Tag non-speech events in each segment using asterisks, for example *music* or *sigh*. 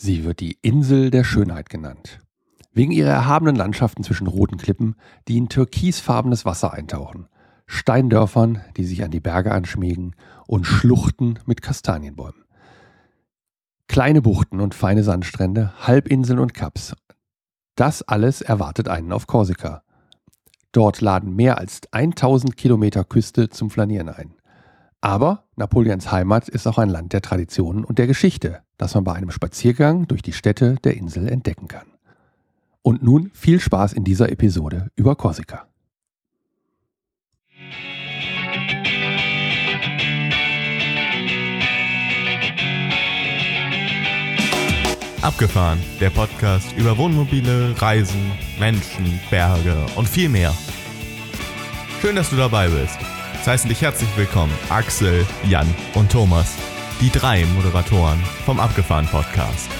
Sie wird die Insel der Schönheit genannt. Wegen ihrer erhabenen Landschaften zwischen roten Klippen, die in türkisfarbenes Wasser eintauchen, Steindörfern, die sich an die Berge anschmiegen und Schluchten mit Kastanienbäumen. Kleine Buchten und feine Sandstrände, Halbinseln und Kaps. Das alles erwartet einen auf Korsika. Dort laden mehr als 1000 Kilometer Küste zum Flanieren ein. Aber Napoleons Heimat ist auch ein Land der Traditionen und der Geschichte, das man bei einem Spaziergang durch die Städte der Insel entdecken kann. Und nun viel Spaß in dieser Episode über Korsika. Abgefahren, der Podcast über Wohnmobile, Reisen, Menschen, Berge und viel mehr. Schön, dass du dabei bist. Heißen dich herzlich willkommen Axel, Jan und Thomas, die drei Moderatoren vom Abgefahren Podcast.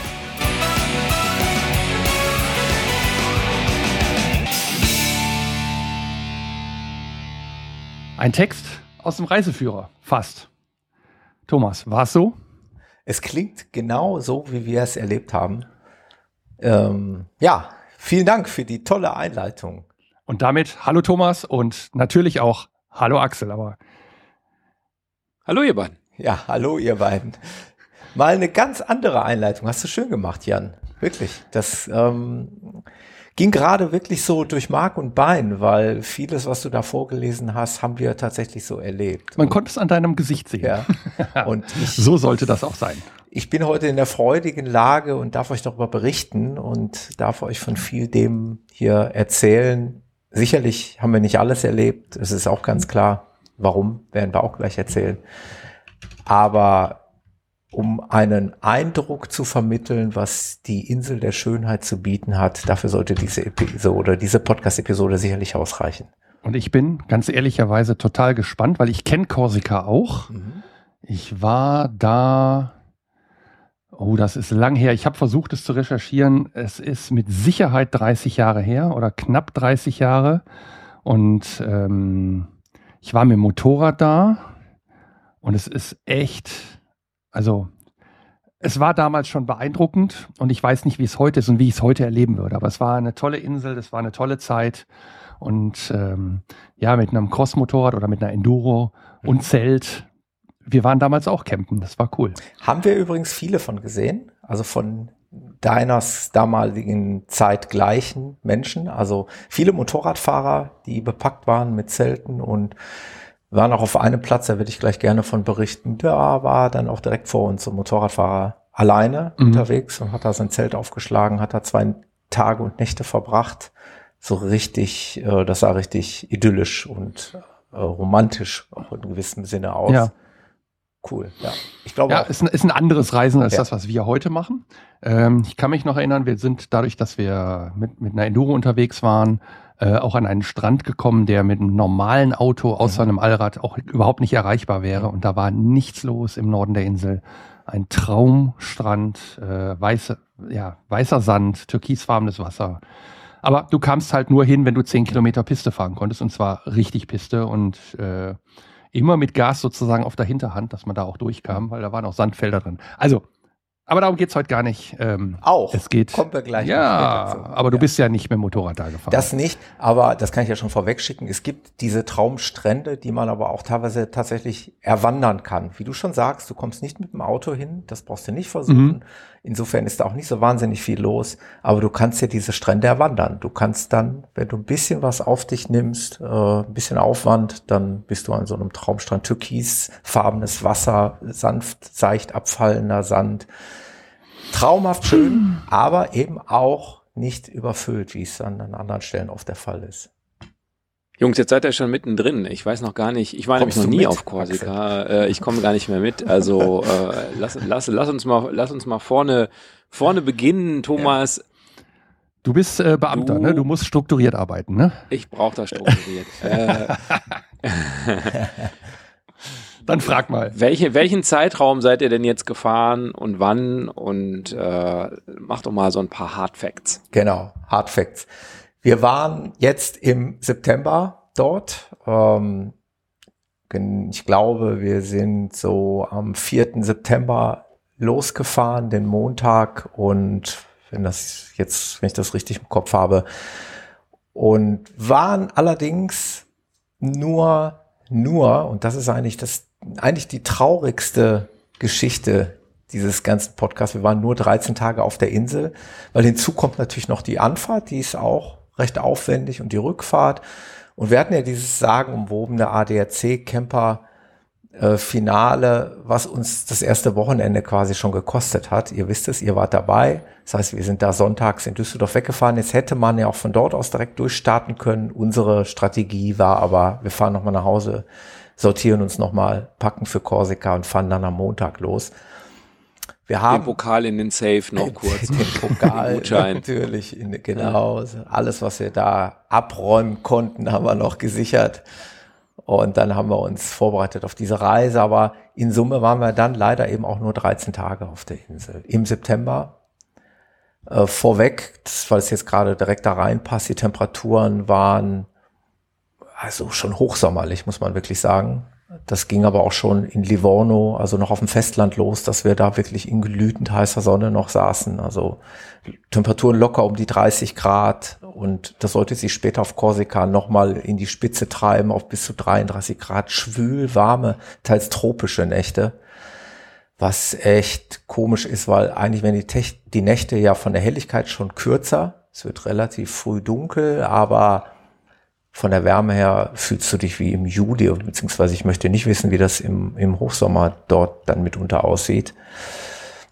Ein Text aus dem Reiseführer, fast. Thomas, war es so? Es klingt genau so, wie wir es erlebt haben. Ähm, ja, vielen Dank für die tolle Einleitung. Und damit hallo Thomas und natürlich auch hallo Axel, aber hallo ihr beiden. Ja, hallo ihr beiden. Mal eine ganz andere Einleitung. Hast du schön gemacht, Jan. Wirklich. Das ähm, ging gerade wirklich so durch Mark und Bein, weil vieles, was du da vorgelesen hast, haben wir tatsächlich so erlebt. Man und, konnte es an deinem Gesicht sehen. Ja. *laughs* Und ich, so sollte das auch sein. Ich bin heute in der freudigen Lage und darf euch darüber berichten und darf euch von viel dem hier erzählen. Sicherlich haben wir nicht alles erlebt. Es ist auch ganz klar. Warum, werden wir auch gleich erzählen. Aber um einen Eindruck zu vermitteln, was die Insel der Schönheit zu bieten hat. Dafür sollte diese Episode, diese Podcast-Episode sicherlich ausreichen. Und ich bin ganz ehrlicherweise total gespannt, weil ich kenne Korsika auch. Mhm. Ich war da, oh, das ist lang her. Ich habe versucht, es zu recherchieren. Es ist mit Sicherheit 30 Jahre her oder knapp 30 Jahre. Und ähm, ich war mit dem Motorrad da und es ist echt also es war damals schon beeindruckend und ich weiß nicht, wie es heute ist und wie ich es heute erleben würde. Aber es war eine tolle Insel, es war eine tolle Zeit. Und ähm, ja, mit einem Crossmotorrad oder mit einer Enduro und mhm. Zelt. Wir waren damals auch campen, das war cool. Haben wir übrigens viele von gesehen, also von deines damaligen Zeit gleichen Menschen, also viele Motorradfahrer, die bepackt waren mit Zelten und waren auch auf einem Platz, da würde ich gleich gerne von berichten. Da war dann auch direkt vor uns ein Motorradfahrer alleine mhm. unterwegs und hat da sein Zelt aufgeschlagen, hat da zwei Tage und Nächte verbracht. So richtig, äh, das sah richtig idyllisch und äh, romantisch auch in gewissem Sinne aus. Ja. Cool, ja. Ich glaube. Ja, ist ein, ist ein anderes Reisen als ja. das, was wir heute machen. Ähm, ich kann mich noch erinnern, wir sind dadurch, dass wir mit, mit einer Enduro unterwegs waren, äh, auch an einen Strand gekommen, der mit einem normalen Auto außer mhm. einem Allrad auch überhaupt nicht erreichbar wäre. Und da war nichts los im Norden der Insel. Ein Traumstrand, äh, weiße, ja, weißer Sand, türkisfarbenes Wasser. Aber du kamst halt nur hin, wenn du zehn Kilometer Piste fahren konntest, und zwar richtig Piste und äh, immer mit Gas sozusagen auf der Hinterhand, dass man da auch durchkam, weil da waren auch Sandfelder drin. Also aber darum geht's heute gar nicht. Ähm, Auch. Es geht. Kommt wir gleich. Ja, aber du ja. bist ja nicht mit dem Motorrad da gefahren. Das nicht, aber das kann ich ja schon vorweg schicken. Es gibt diese Traumstrände, die man aber auch teilweise tatsächlich erwandern kann. Wie du schon sagst, du kommst nicht mit dem Auto hin, das brauchst du nicht versuchen. Mhm. Insofern ist da auch nicht so wahnsinnig viel los, aber du kannst ja diese Strände erwandern. Du kannst dann, wenn du ein bisschen was auf dich nimmst, äh, ein bisschen Aufwand, dann bist du an so einem Traumstrand. Türkisfarbenes Wasser, sanft, seicht abfallender Sand. Traumhaft schön, *clears throat* aber eben auch nicht überfüllt, wie es an, an anderen Stellen oft der Fall ist. Jungs, jetzt seid ihr schon mittendrin. Ich weiß noch gar nicht, ich war Kommst nämlich noch nie mit, auf Korsika. Äh, ich komme gar nicht mehr mit. Also *laughs* äh, lass, lass, lass, uns mal, lass uns mal vorne, vorne beginnen, Thomas. Ja. Du bist äh, Beamter, du, ne? Du musst strukturiert arbeiten, ne? Ich brauche das strukturiert. *laughs* äh, Dann frag mal. Welche, welchen Zeitraum seid ihr denn jetzt gefahren und wann? Und äh, mach doch mal so ein paar Hard Facts. Genau, Hard Facts. Wir waren jetzt im September dort. Ähm, ich glaube, wir sind so am 4. September losgefahren, den Montag und wenn das jetzt, wenn ich das richtig im Kopf habe, und waren allerdings nur, nur, und das ist eigentlich das, eigentlich die traurigste Geschichte dieses ganzen Podcasts. Wir waren nur 13 Tage auf der Insel, weil hinzu kommt natürlich noch die Anfahrt, die ist auch recht aufwendig und die Rückfahrt. Und wir hatten ja dieses sagenumwobene ADAC-Camper äh, Finale, was uns das erste Wochenende quasi schon gekostet hat. Ihr wisst es, ihr wart dabei. Das heißt, wir sind da sonntags in Düsseldorf weggefahren. Jetzt hätte man ja auch von dort aus direkt durchstarten können. Unsere Strategie war aber, wir fahren nochmal nach Hause, sortieren uns nochmal, packen für Korsika und fahren dann am Montag los. Wir haben den Pokal in den Safe noch *laughs* kurz. Den Pokal *laughs* natürlich, in, genau. Alles, was wir da abräumen konnten, haben wir noch gesichert. Und dann haben wir uns vorbereitet auf diese Reise. Aber in Summe waren wir dann leider eben auch nur 13 Tage auf der Insel. Im September. Äh, vorweg, weil es jetzt gerade direkt da reinpasst, die Temperaturen waren also schon hochsommerlich, muss man wirklich sagen. Das ging aber auch schon in Livorno, also noch auf dem Festland los, dass wir da wirklich in glühend heißer Sonne noch saßen. Also Temperaturen locker um die 30 Grad und das sollte sich später auf Korsika nochmal in die Spitze treiben auf bis zu 33 Grad. Schwül, warme, teils tropische Nächte. Was echt komisch ist, weil eigentlich werden die, die Nächte ja von der Helligkeit schon kürzer. Es wird relativ früh dunkel, aber von der Wärme her fühlst du dich wie im Juli, beziehungsweise ich möchte nicht wissen, wie das im, im Hochsommer dort dann mitunter aussieht.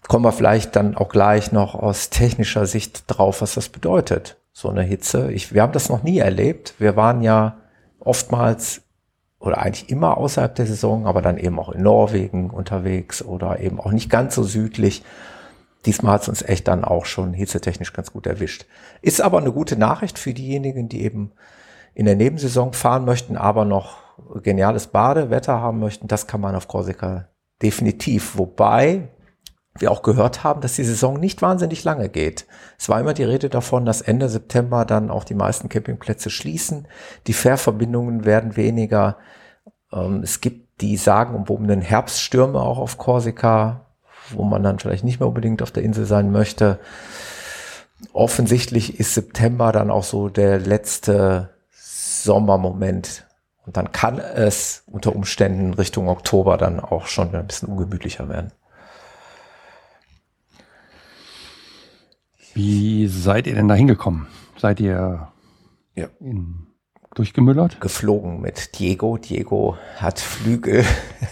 Kommen wir vielleicht dann auch gleich noch aus technischer Sicht drauf, was das bedeutet, so eine Hitze. Ich, wir haben das noch nie erlebt. Wir waren ja oftmals oder eigentlich immer außerhalb der Saison, aber dann eben auch in Norwegen unterwegs oder eben auch nicht ganz so südlich. Diesmal hat es uns echt dann auch schon hitzetechnisch ganz gut erwischt. Ist aber eine gute Nachricht für diejenigen, die eben in der Nebensaison fahren möchten, aber noch geniales Badewetter haben möchten, das kann man auf Korsika definitiv. Wobei wir auch gehört haben, dass die Saison nicht wahnsinnig lange geht. Es war immer die Rede davon, dass Ende September dann auch die meisten Campingplätze schließen. Die Fährverbindungen werden weniger. Ähm, es gibt die sagenumwobenen Herbststürme auch auf Korsika, wo man dann vielleicht nicht mehr unbedingt auf der Insel sein möchte. Offensichtlich ist September dann auch so der letzte Sommermoment. Und dann kann es unter Umständen Richtung Oktober dann auch schon ein bisschen ungemütlicher werden. Wie seid ihr denn da hingekommen? Seid ihr ja. in, durchgemüllert? Geflogen mit Diego. Diego hat Flügel.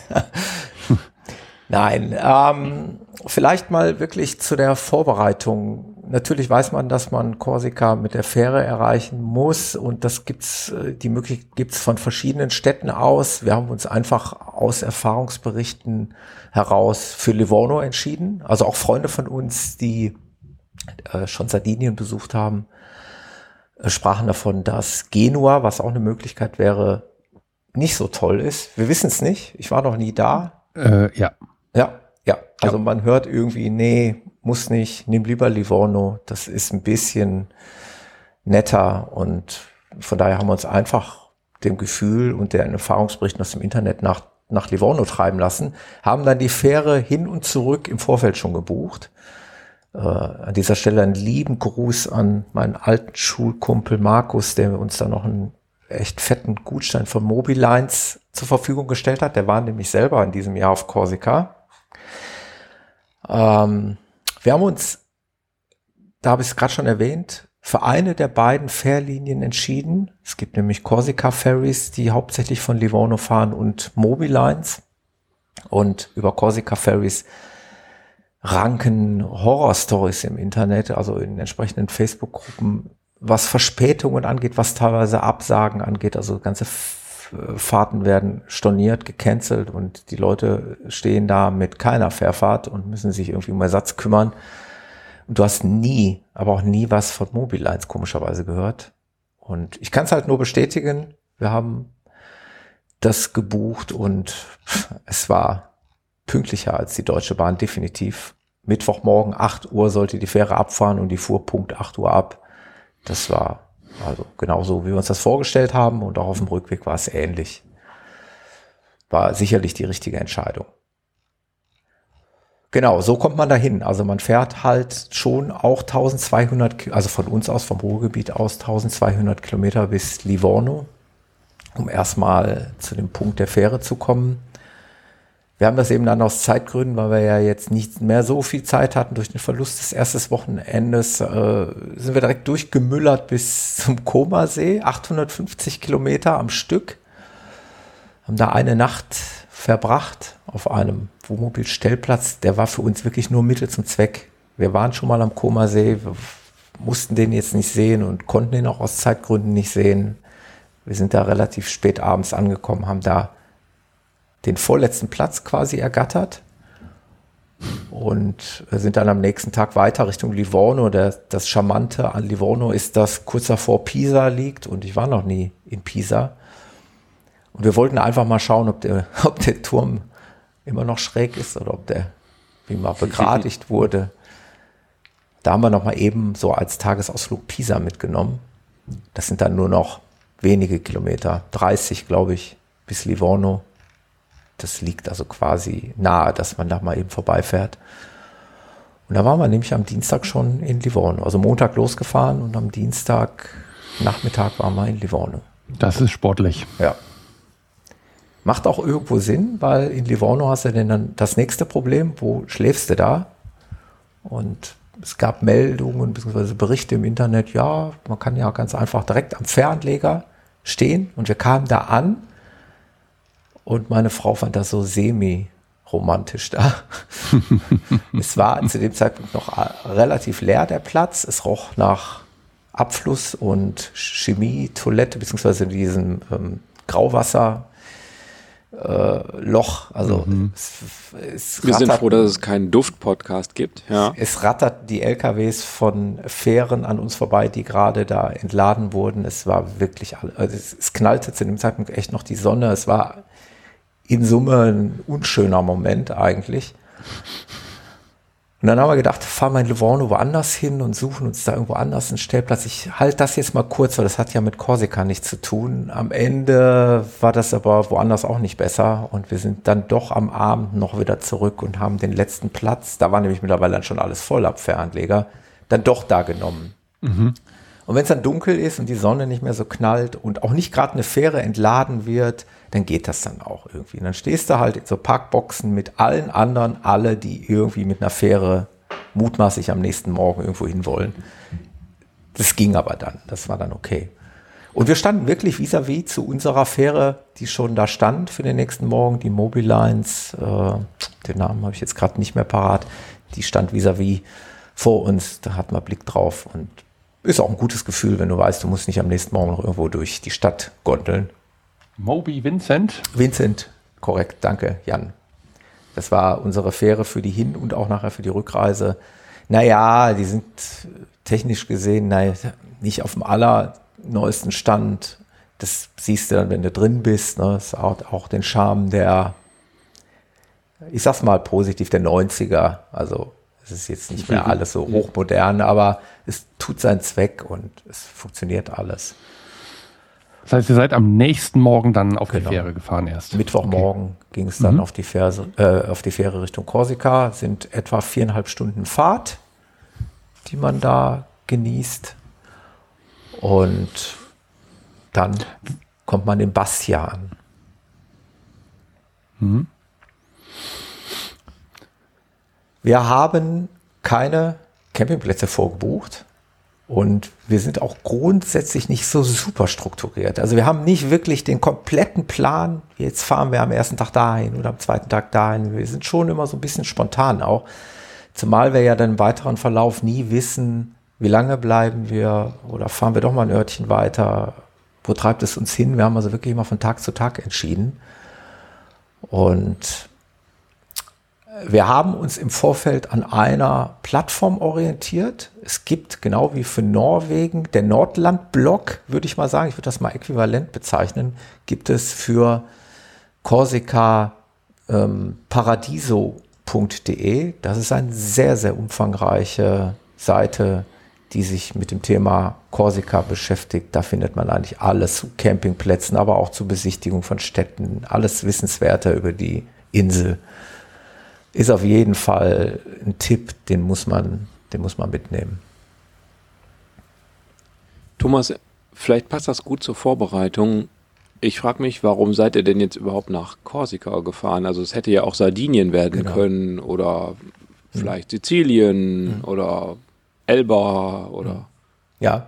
*laughs* Nein, ähm, vielleicht mal wirklich zu der Vorbereitung natürlich weiß man, dass man Korsika mit der Fähre erreichen muss und das gibt's, äh, die Möglichkeit gibt's von verschiedenen Städten aus. Wir haben uns einfach aus Erfahrungsberichten heraus für Livorno entschieden. Also auch Freunde von uns, die äh, schon Sardinien besucht haben, äh, sprachen davon, dass Genua, was auch eine Möglichkeit wäre, nicht so toll ist. Wir wissen es nicht. Ich war noch nie da. Äh, ja. Ja, ja. Also ja. man hört irgendwie, nee, muss nicht, nimm lieber Livorno, das ist ein bisschen netter und von daher haben wir uns einfach dem Gefühl und der Erfahrungsberichten aus dem Internet nach, nach Livorno treiben lassen, haben dann die Fähre hin und zurück im Vorfeld schon gebucht. Äh, an dieser Stelle einen lieben Gruß an meinen alten Schulkumpel Markus, der uns da noch einen echt fetten Gutschein von Mobilines zur Verfügung gestellt hat. Der war nämlich selber in diesem Jahr auf Korsika. Ähm, wir haben uns, da habe ich es gerade schon erwähnt, für eine der beiden Fährlinien entschieden. Es gibt nämlich Corsica Ferries, die hauptsächlich von Livorno fahren und Mobilines. Und über Corsica Ferries ranken Horror-Stories im Internet, also in entsprechenden Facebook-Gruppen, was Verspätungen angeht, was teilweise Absagen angeht. Also ganze Fahrten werden storniert, gecancelt und die Leute stehen da mit keiner Fährfahrt und müssen sich irgendwie um Ersatz kümmern. Und du hast nie, aber auch nie was von Mobilines komischerweise gehört. Und ich kann es halt nur bestätigen. Wir haben das gebucht und es war pünktlicher als die Deutsche Bahn definitiv. Mittwochmorgen 8 Uhr sollte die Fähre abfahren und die fuhr Punkt 8 Uhr ab. Das war also genauso, wie wir uns das vorgestellt haben und auch auf dem Rückweg war es ähnlich. War sicherlich die richtige Entscheidung. Genau, so kommt man dahin. Also man fährt halt schon auch 1200, also von uns aus, vom Ruhrgebiet aus 1200 Kilometer bis Livorno, um erstmal zu dem Punkt der Fähre zu kommen. Wir haben das eben dann aus Zeitgründen, weil wir ja jetzt nicht mehr so viel Zeit hatten durch den Verlust des ersten Wochenendes, äh, sind wir direkt durchgemüllert bis zum Komasee, 850 Kilometer am Stück. Haben da eine Nacht verbracht auf einem Wohnmobilstellplatz. Der war für uns wirklich nur Mittel zum Zweck. Wir waren schon mal am Komasee, mussten den jetzt nicht sehen und konnten den auch aus Zeitgründen nicht sehen. Wir sind da relativ spät abends angekommen, haben da den vorletzten Platz quasi ergattert und sind dann am nächsten Tag weiter Richtung Livorno. Der, das Charmante an Livorno ist, dass kurz davor Pisa liegt und ich war noch nie in Pisa. Und wir wollten einfach mal schauen, ob der, *laughs* ob der Turm immer noch schräg ist oder ob der wie mal begradigt wurde. Da haben wir noch mal eben so als Tagesausflug Pisa mitgenommen. Das sind dann nur noch wenige Kilometer, 30 glaube ich, bis Livorno. Das liegt also quasi nahe, dass man da mal eben vorbeifährt. Und da waren wir nämlich am Dienstag schon in Livorno. Also Montag losgefahren und am Dienstag Nachmittag waren wir in Livorno. Das ist sportlich. Ja. Macht auch irgendwo Sinn, weil in Livorno hast du denn dann das nächste Problem, wo schläfst du da? Und es gab Meldungen bzw. Berichte im Internet, ja, man kann ja ganz einfach direkt am Fähranleger stehen und wir kamen da an und meine Frau fand das so semi-romantisch da. *laughs* es war zu dem Zeitpunkt noch relativ leer, der Platz. Es roch nach Abfluss und Chemie, Toilette, beziehungsweise diesem ähm, Grauwasser. Äh, Loch, also mhm. es, es Wir rattert, sind froh, dass es keinen Duft-Podcast gibt. Ja. Es rattert die LKWs von Fähren an uns vorbei, die gerade da entladen wurden. Es war wirklich, also es, es knallte zu dem Zeitpunkt echt noch die Sonne. Es war in Summe ein unschöner Moment eigentlich. Und dann haben wir gedacht, fahren wir in Livorno woanders hin und suchen uns da irgendwo anders einen Stellplatz. Ich halte das jetzt mal kurz, weil das hat ja mit Korsika nichts zu tun. Am Ende war das aber woanders auch nicht besser und wir sind dann doch am Abend noch wieder zurück und haben den letzten Platz, da war nämlich mittlerweile dann schon alles voll ab Fähranleger, dann doch da genommen. Mhm. Und wenn es dann dunkel ist und die Sonne nicht mehr so knallt und auch nicht gerade eine Fähre entladen wird, dann geht das dann auch irgendwie. Und dann stehst du halt in so Parkboxen mit allen anderen, alle, die irgendwie mit einer Fähre mutmaßlich am nächsten Morgen irgendwo hin wollen. Das ging aber dann, das war dann okay. Und wir standen wirklich vis-à-vis -vis zu unserer Fähre, die schon da stand für den nächsten Morgen, die Mobilines, äh, den Namen habe ich jetzt gerade nicht mehr parat, die stand vis-à-vis -vis vor uns, da hat man Blick drauf und ist auch ein gutes Gefühl, wenn du weißt, du musst nicht am nächsten Morgen noch irgendwo durch die Stadt gondeln, Moby Vincent? Vincent, korrekt, danke, Jan. Das war unsere Fähre für die Hin- und auch nachher für die Rückreise. Naja, die sind technisch gesehen naja, nicht auf dem allerneuesten Stand. Das siehst du dann, wenn du drin bist. Ne? Das hat auch den Charme der, ich sag's mal positiv, der 90er. Also es ist jetzt nicht mehr alles so hochmodern, aber es tut seinen Zweck und es funktioniert alles. Das heißt, ihr seid am nächsten Morgen dann auf genau. die Fähre gefahren erst. Mittwochmorgen okay. ging es dann mhm. auf, die Fähre, äh, auf die Fähre Richtung Korsika. Sind etwa viereinhalb Stunden Fahrt, die man da genießt. Und dann kommt man in Bastia an. Mhm. Wir haben keine Campingplätze vorgebucht. Und wir sind auch grundsätzlich nicht so super strukturiert. Also wir haben nicht wirklich den kompletten Plan, jetzt fahren wir am ersten Tag dahin oder am zweiten Tag dahin. Wir sind schon immer so ein bisschen spontan auch. Zumal wir ja dann im weiteren Verlauf nie wissen, wie lange bleiben wir oder fahren wir doch mal ein Örtchen weiter. Wo treibt es uns hin? Wir haben also wirklich immer von Tag zu Tag entschieden. Und wir haben uns im Vorfeld an einer Plattform orientiert. Es gibt genau wie für Norwegen, der Nordland-Block, würde ich mal sagen, ich würde das mal äquivalent bezeichnen, gibt es für Korsika ähm, paradiso.de. Das ist eine sehr, sehr umfangreiche Seite, die sich mit dem Thema Korsika beschäftigt. Da findet man eigentlich alles zu Campingplätzen, aber auch zur Besichtigung von Städten, alles Wissenswerte über die Insel ist auf jeden Fall ein Tipp, den muss man, den muss man mitnehmen. Thomas, vielleicht passt das gut zur Vorbereitung. Ich frage mich, warum seid ihr denn jetzt überhaupt nach Korsika gefahren? Also es hätte ja auch Sardinien werden genau. können oder vielleicht mhm. Sizilien mhm. oder Elba oder. Ja.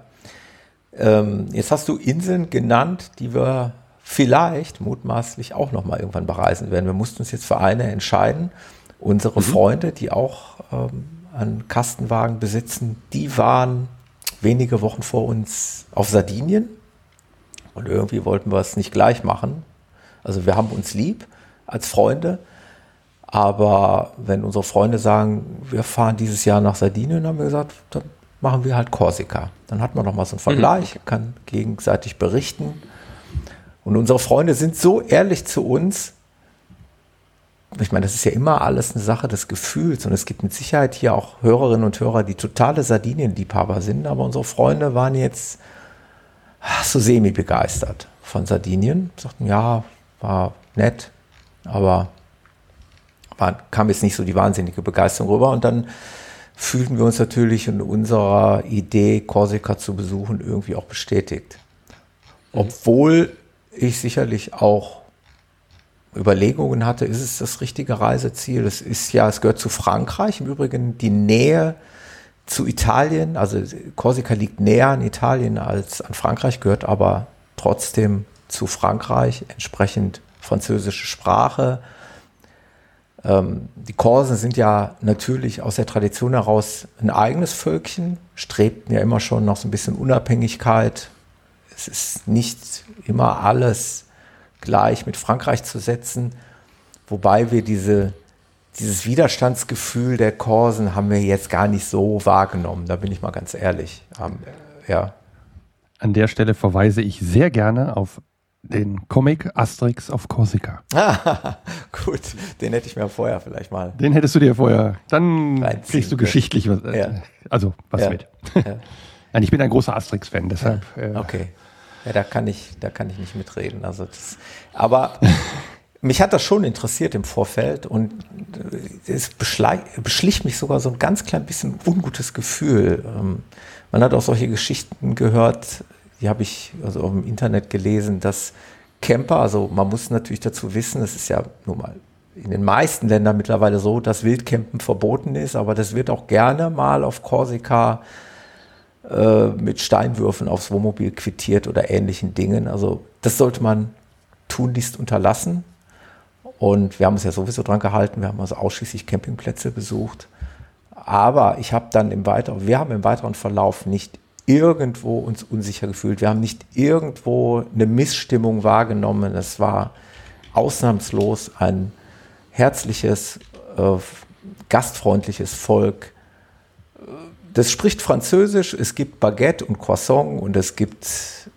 Ähm, jetzt hast du Inseln genannt, die wir vielleicht mutmaßlich auch nochmal irgendwann bereisen werden. Wir mussten uns jetzt für eine entscheiden. Unsere mhm. Freunde, die auch ähm, einen Kastenwagen besitzen, die waren wenige Wochen vor uns auf Sardinien. Und irgendwie wollten wir es nicht gleich machen. Also wir haben uns lieb als Freunde. Aber wenn unsere Freunde sagen, wir fahren dieses Jahr nach Sardinien, haben wir gesagt, dann machen wir halt Korsika. Dann hat man noch mal so einen Vergleich, mhm. kann gegenseitig berichten. Und unsere Freunde sind so ehrlich zu uns. Ich meine, das ist ja immer alles eine Sache des Gefühls. Und es gibt mit Sicherheit hier auch Hörerinnen und Hörer, die totale Sardinien-Liebhaber sind. Aber unsere Freunde waren jetzt so semi-begeistert von Sardinien. Sagten, ja, war nett, aber war, kam jetzt nicht so die wahnsinnige Begeisterung rüber. Und dann fühlten wir uns natürlich in unserer Idee, Korsika zu besuchen, irgendwie auch bestätigt. Obwohl ich sicherlich auch Überlegungen hatte, ist es das richtige Reiseziel? Es ist ja, es gehört zu Frankreich. Im Übrigen die Nähe zu Italien, also Korsika liegt näher an Italien als an Frankreich, gehört aber trotzdem zu Frankreich, entsprechend französische Sprache. Ähm, die Korsen sind ja natürlich aus der Tradition heraus ein eigenes Völkchen, strebten ja immer schon noch so ein bisschen Unabhängigkeit. Es ist nicht immer alles gleich mit Frankreich zu setzen, wobei wir diese dieses Widerstandsgefühl der Korsen haben wir jetzt gar nicht so wahrgenommen. Da bin ich mal ganz ehrlich. Ähm, ja. An der Stelle verweise ich sehr gerne auf den Comic Asterix auf Korsika. Ah, *laughs* gut, den hätte ich mir vorher vielleicht mal. Den hättest du dir vorher. Dann kriegst du geschichtlich was. Äh, ja. Also was ja. mit. Ja. *laughs* Nein, ich bin ein großer Asterix-Fan, deshalb. Äh, okay. Ja, da kann ich, da kann ich nicht mitreden. Also das, aber *laughs* mich hat das schon interessiert im Vorfeld und es beschlich mich sogar so ein ganz klein bisschen ungutes Gefühl. Ähm, man hat auch solche Geschichten gehört, die habe ich also im Internet gelesen, dass Camper, also man muss natürlich dazu wissen, es ist ja nun mal in den meisten Ländern mittlerweile so, dass Wildcampen verboten ist, aber das wird auch gerne mal auf Korsika äh, mit Steinwürfen aufs Wohnmobil quittiert oder ähnlichen Dingen. Also das sollte man tunlichst unterlassen. Und wir haben uns ja sowieso dran gehalten. Wir haben also ausschließlich Campingplätze besucht. Aber ich habe dann im weiteren, wir haben im weiteren Verlauf nicht irgendwo uns unsicher gefühlt. Wir haben nicht irgendwo eine Missstimmung wahrgenommen. Es war ausnahmslos ein herzliches, äh, gastfreundliches Volk. Das spricht Französisch, es gibt Baguette und Croissant und es gibt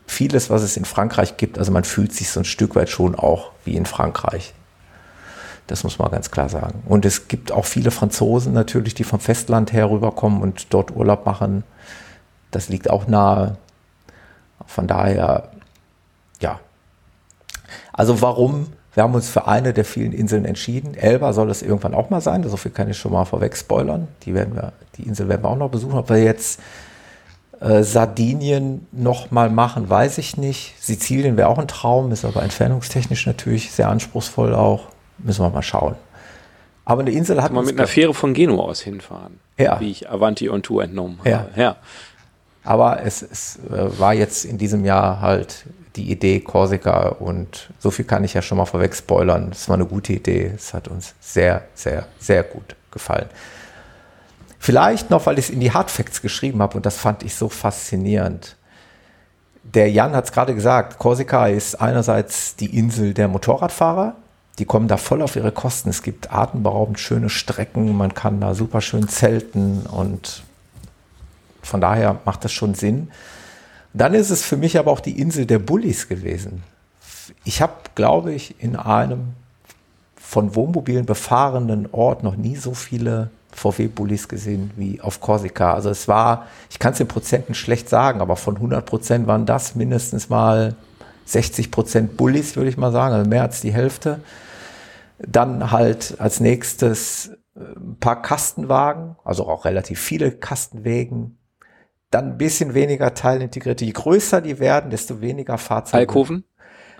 vieles, was es in Frankreich gibt. Also man fühlt sich so ein Stück weit schon auch wie in Frankreich. Das muss man ganz klar sagen. Und es gibt auch viele Franzosen natürlich, die vom Festland her rüberkommen und dort Urlaub machen. Das liegt auch nahe. Von daher, ja. Also warum? Wir haben uns für eine der vielen Inseln entschieden. Elba soll es irgendwann auch mal sein. So viel kann ich schon mal vorweg spoilern. Die, werden wir, die Insel werden wir auch noch besuchen. Ob wir jetzt äh, Sardinien noch mal machen, weiß ich nicht. Sizilien wäre auch ein Traum, ist aber entfernungstechnisch natürlich sehr anspruchsvoll auch. Müssen wir mal schauen. Aber eine Insel hat Kann man mit einer Fähre von Genua aus hinfahren. Ja. Wie ich Avanti on Tour entnommen habe. Ja. ja. Aber es, es äh, war jetzt in diesem Jahr halt die Idee Korsika und so viel kann ich ja schon mal vorweg spoilern. Es war eine gute Idee. Es hat uns sehr, sehr, sehr gut gefallen. Vielleicht noch, weil ich es in die Hardfacts geschrieben habe und das fand ich so faszinierend. Der Jan hat es gerade gesagt, Korsika ist einerseits die Insel der Motorradfahrer, die kommen da voll auf ihre Kosten. Es gibt atemberaubend schöne Strecken, man kann da super schön zelten und von daher macht das schon Sinn. Dann ist es für mich aber auch die Insel der Bullis gewesen. Ich habe, glaube ich, in einem von Wohnmobilen befahrenen Ort noch nie so viele VW-Bullis gesehen wie auf Korsika. Also es war, ich kann es in Prozenten schlecht sagen, aber von 100 Prozent waren das mindestens mal 60 Prozent Bullis, würde ich mal sagen, also mehr als die Hälfte. Dann halt als nächstes ein paar Kastenwagen, also auch relativ viele Kastenwegen, dann ein bisschen weniger teilintegrierte. Je größer die werden, desto weniger Fahrzeuge. Alkoven?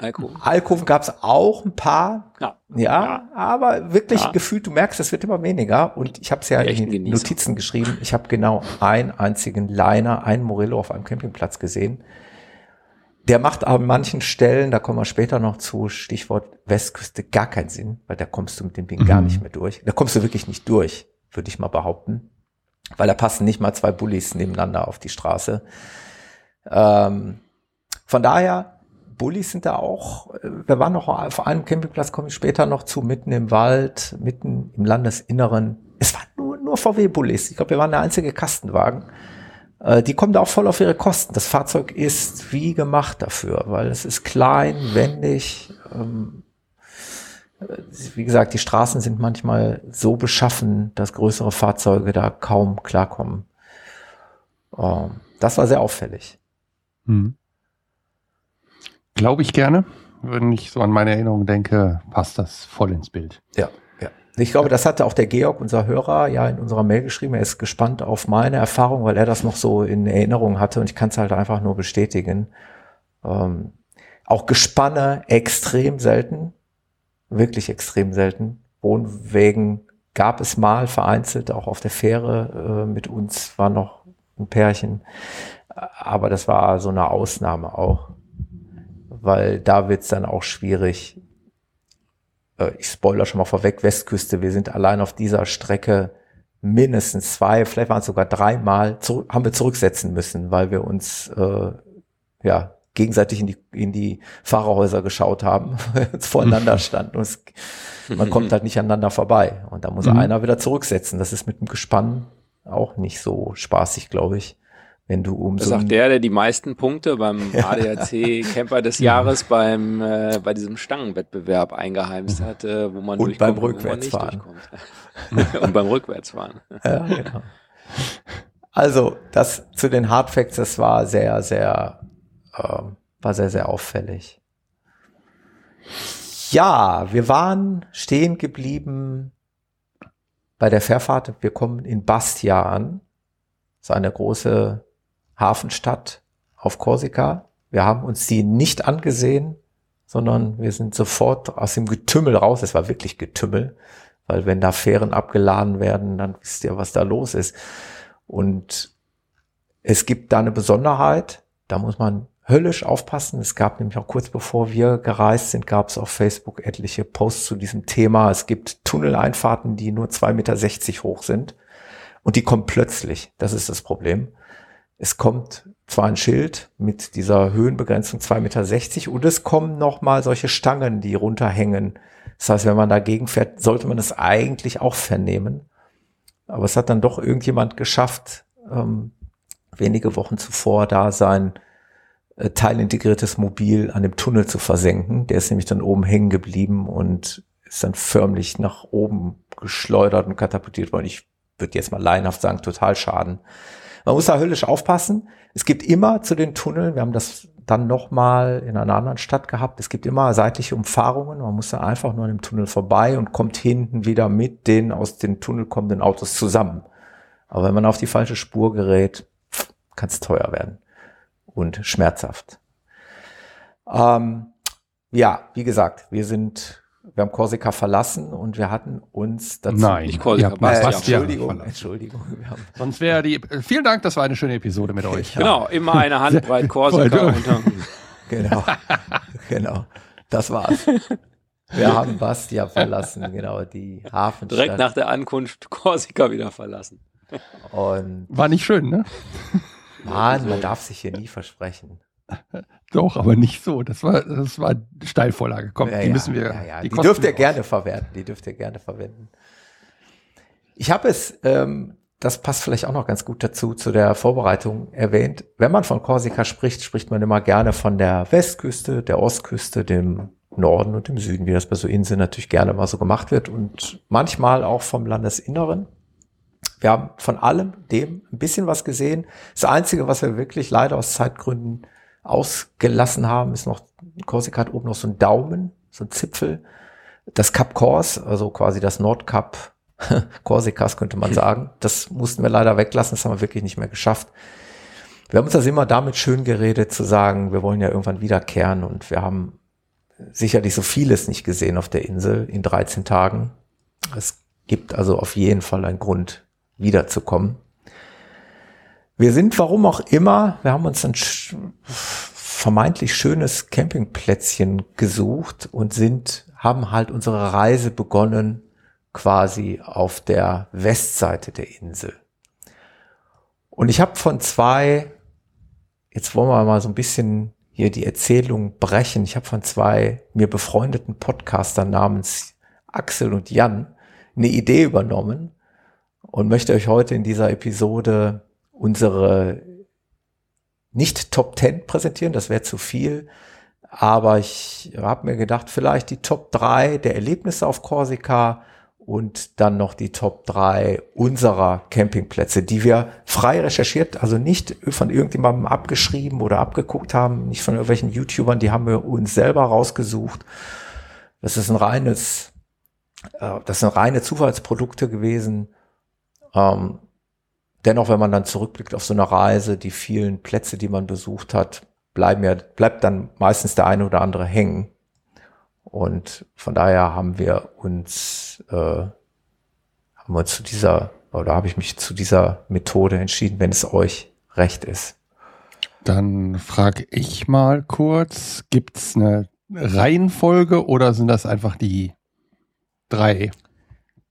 Alkoven, Alkoven gab es auch ein paar. Ja, ja, ja. aber wirklich ja. gefühlt, du merkst, es wird immer weniger. Und ich habe es ja in den Notizen geschrieben. Ich habe genau einen einzigen Liner, einen Morello auf einem Campingplatz gesehen. Der macht an manchen Stellen, da kommen wir später noch zu, Stichwort Westküste, gar keinen Sinn, weil da kommst du mit dem Ding mhm. gar nicht mehr durch. Da kommst du wirklich nicht durch, würde ich mal behaupten. Weil da passen nicht mal zwei Bullis nebeneinander auf die Straße. Ähm, von daher, Bullis sind da auch, äh, wir waren noch auf einem Campingplatz, komme ich später noch zu, mitten im Wald, mitten im Landesinneren. Es waren nur, nur VW-Bullis. Ich glaube, wir waren der einzige Kastenwagen. Äh, die kommen da auch voll auf ihre Kosten. Das Fahrzeug ist wie gemacht dafür, weil es ist klein, wendig. Ähm, äh, wie gesagt, die Straßen sind manchmal so beschaffen, dass größere Fahrzeuge da kaum klarkommen. Ähm, das war sehr auffällig. Hm. Glaube ich gerne. Wenn ich so an meine Erinnerung denke, passt das voll ins Bild. Ja, ja. Ich glaube, das hatte auch der Georg, unser Hörer, ja in unserer Mail geschrieben. Er ist gespannt auf meine Erfahrung, weil er das noch so in Erinnerung hatte und ich kann es halt einfach nur bestätigen. Ähm, auch Gespanne extrem selten, wirklich extrem selten. Wohnwegen gab es mal vereinzelt, auch auf der Fähre äh, mit uns war noch ein Pärchen. Aber das war so eine Ausnahme auch weil da wird's dann auch schwierig. Äh, ich spoiler schon mal vorweg, Westküste, wir sind allein auf dieser Strecke mindestens zwei, vielleicht waren es sogar dreimal, haben wir zurücksetzen müssen, weil wir uns äh, ja gegenseitig in die, in die Fahrerhäuser geschaut haben, *laughs* voreinander standen und es, man kommt halt nicht aneinander vorbei. Und da muss mhm. einer wieder zurücksetzen. Das ist mit dem Gespann auch nicht so spaßig, glaube ich wenn du um das so sagt der, der die meisten Punkte beim *laughs* ADAC Camper des Jahres beim äh, bei diesem Stangenwettbewerb eingeheimst hat, äh, wo man und beim Rückwärtsfahren *laughs* und beim Rückwärtsfahren. Ja, genau. Also das zu den Hardfacts, das war sehr, sehr, äh, war sehr, sehr auffällig. Ja, wir waren stehen geblieben bei der Fährfahrt. Wir kommen in Bastia an. Das ist eine große Hafenstadt auf Korsika. Wir haben uns die nicht angesehen, sondern wir sind sofort aus dem Getümmel raus. Es war wirklich Getümmel, weil wenn da Fähren abgeladen werden, dann wisst ihr, was da los ist. Und es gibt da eine Besonderheit, da muss man höllisch aufpassen. Es gab nämlich auch kurz bevor wir gereist sind, gab es auf Facebook etliche Posts zu diesem Thema. Es gibt Tunneleinfahrten, die nur 2,60 Meter hoch sind. Und die kommen plötzlich. Das ist das Problem. Es kommt zwar ein Schild mit dieser Höhenbegrenzung 2,60 Meter und es kommen nochmal solche Stangen, die runterhängen. Das heißt, wenn man dagegen fährt, sollte man es eigentlich auch vernehmen. Aber es hat dann doch irgendjemand geschafft, ähm, wenige Wochen zuvor da sein äh, teilintegriertes Mobil an dem Tunnel zu versenken. Der ist nämlich dann oben hängen geblieben und ist dann förmlich nach oben geschleudert und katapultiert worden. Ich würde jetzt mal laienhaft sagen, total schaden. Man muss da höllisch aufpassen. Es gibt immer zu den Tunneln, wir haben das dann nochmal in einer anderen Stadt gehabt, es gibt immer seitliche Umfahrungen. Man muss da einfach nur an dem Tunnel vorbei und kommt hinten wieder mit den aus dem Tunnel kommenden Autos zusammen. Aber wenn man auf die falsche Spur gerät, kann es teuer werden und schmerzhaft. Ähm, ja, wie gesagt, wir sind wir haben Korsika verlassen und wir hatten uns dazu. Nein, nicht Korsika, äh, Entschuldigung, Entschuldigung. Sonst wäre die. Vielen Dank, das war eine schöne Episode mit euch. Genau, immer eine *laughs* Handbreit Korsika unter. Genau, *laughs* genau. Das war's. Wir haben Bastia verlassen, genau, die Hafenstadt. Direkt nach der Ankunft Korsika wieder verlassen. Und war nicht schön, ne? Mann, man darf sich hier nie versprechen. *laughs* Doch, aber nicht so. Das war, das war Steilvorlage. Komm, ja, die müssen wir. Ja, ja. Die, die dürft ihr gerne verwerten. Die dürft ihr gerne verwenden. Ich habe es, ähm, das passt vielleicht auch noch ganz gut dazu, zu der Vorbereitung erwähnt. Wenn man von Korsika spricht, spricht man immer gerne von der Westküste, der Ostküste, dem Norden und dem Süden, wie das bei so Inseln natürlich gerne mal so gemacht wird und manchmal auch vom Landesinneren. Wir haben von allem dem ein bisschen was gesehen. Das Einzige, was wir wirklich leider aus Zeitgründen ausgelassen haben, ist noch, Korsika hat oben noch so einen Daumen, so ein Zipfel. Das Cap Kors, also quasi das Nordkap, Korsikas *laughs* könnte man sagen. Das mussten wir leider weglassen, das haben wir wirklich nicht mehr geschafft. Wir haben uns das immer damit schön geredet, zu sagen, wir wollen ja irgendwann wiederkehren und wir haben sicherlich so vieles nicht gesehen auf der Insel in 13 Tagen. Es gibt also auf jeden Fall einen Grund, wiederzukommen. Wir sind, warum auch immer, wir haben uns ein vermeintlich schönes Campingplätzchen gesucht und sind, haben halt unsere Reise begonnen quasi auf der Westseite der Insel. Und ich habe von zwei, jetzt wollen wir mal so ein bisschen hier die Erzählung brechen. Ich habe von zwei mir befreundeten Podcastern namens Axel und Jan eine Idee übernommen und möchte euch heute in dieser Episode unsere nicht Top 10 präsentieren, das wäre zu viel, aber ich habe mir gedacht, vielleicht die Top 3 der Erlebnisse auf Korsika und dann noch die Top 3 unserer Campingplätze, die wir frei recherchiert, also nicht von irgendjemandem abgeschrieben oder abgeguckt haben, nicht von irgendwelchen YouTubern, die haben wir uns selber rausgesucht. Das ist ein reines, äh, das sind reine Zufallsprodukte gewesen. Ähm, dennoch, wenn man dann zurückblickt auf so eine Reise, die vielen Plätze, die man besucht hat, bleiben ja, bleibt dann meistens der eine oder andere hängen. Und von daher haben wir uns, äh, haben wir zu dieser, oder habe ich mich zu dieser Methode entschieden, wenn es euch recht ist. Dann frage ich mal kurz, gibt es eine Reihenfolge oder sind das einfach die drei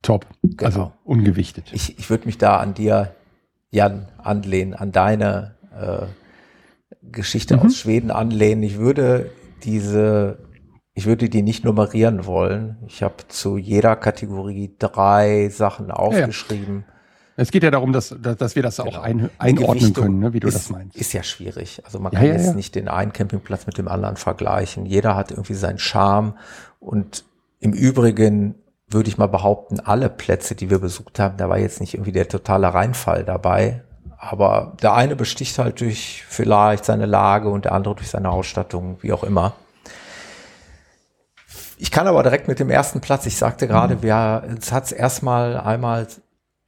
Top, genau. also ungewichtet? Ich, ich würde mich da an dir, Jan, anlehnen, an deine äh, Geschichte mhm. aus Schweden anlehnen. Ich würde diese ich würde die nicht nummerieren wollen. Ich habe zu jeder Kategorie drei Sachen aufgeschrieben. Ja, Es geht ja darum, dass, dass wir das genau. auch ein, einordnen können, ne, wie du ist, das meinst. Ist ja schwierig. Also man kann ja, jetzt nicht den einen Campingplatz mit dem anderen vergleichen. Jeder hat irgendwie seinen Charme. Und im Übrigen würde ich mal behaupten, alle Plätze, die wir besucht haben, da war jetzt nicht irgendwie der totale Reinfall dabei. Aber der eine besticht halt durch vielleicht seine Lage und der andere durch seine Ausstattung, wie auch immer. Ich kann aber direkt mit dem ersten Platz, ich sagte gerade, mhm. wir, es hat es erstmal einmal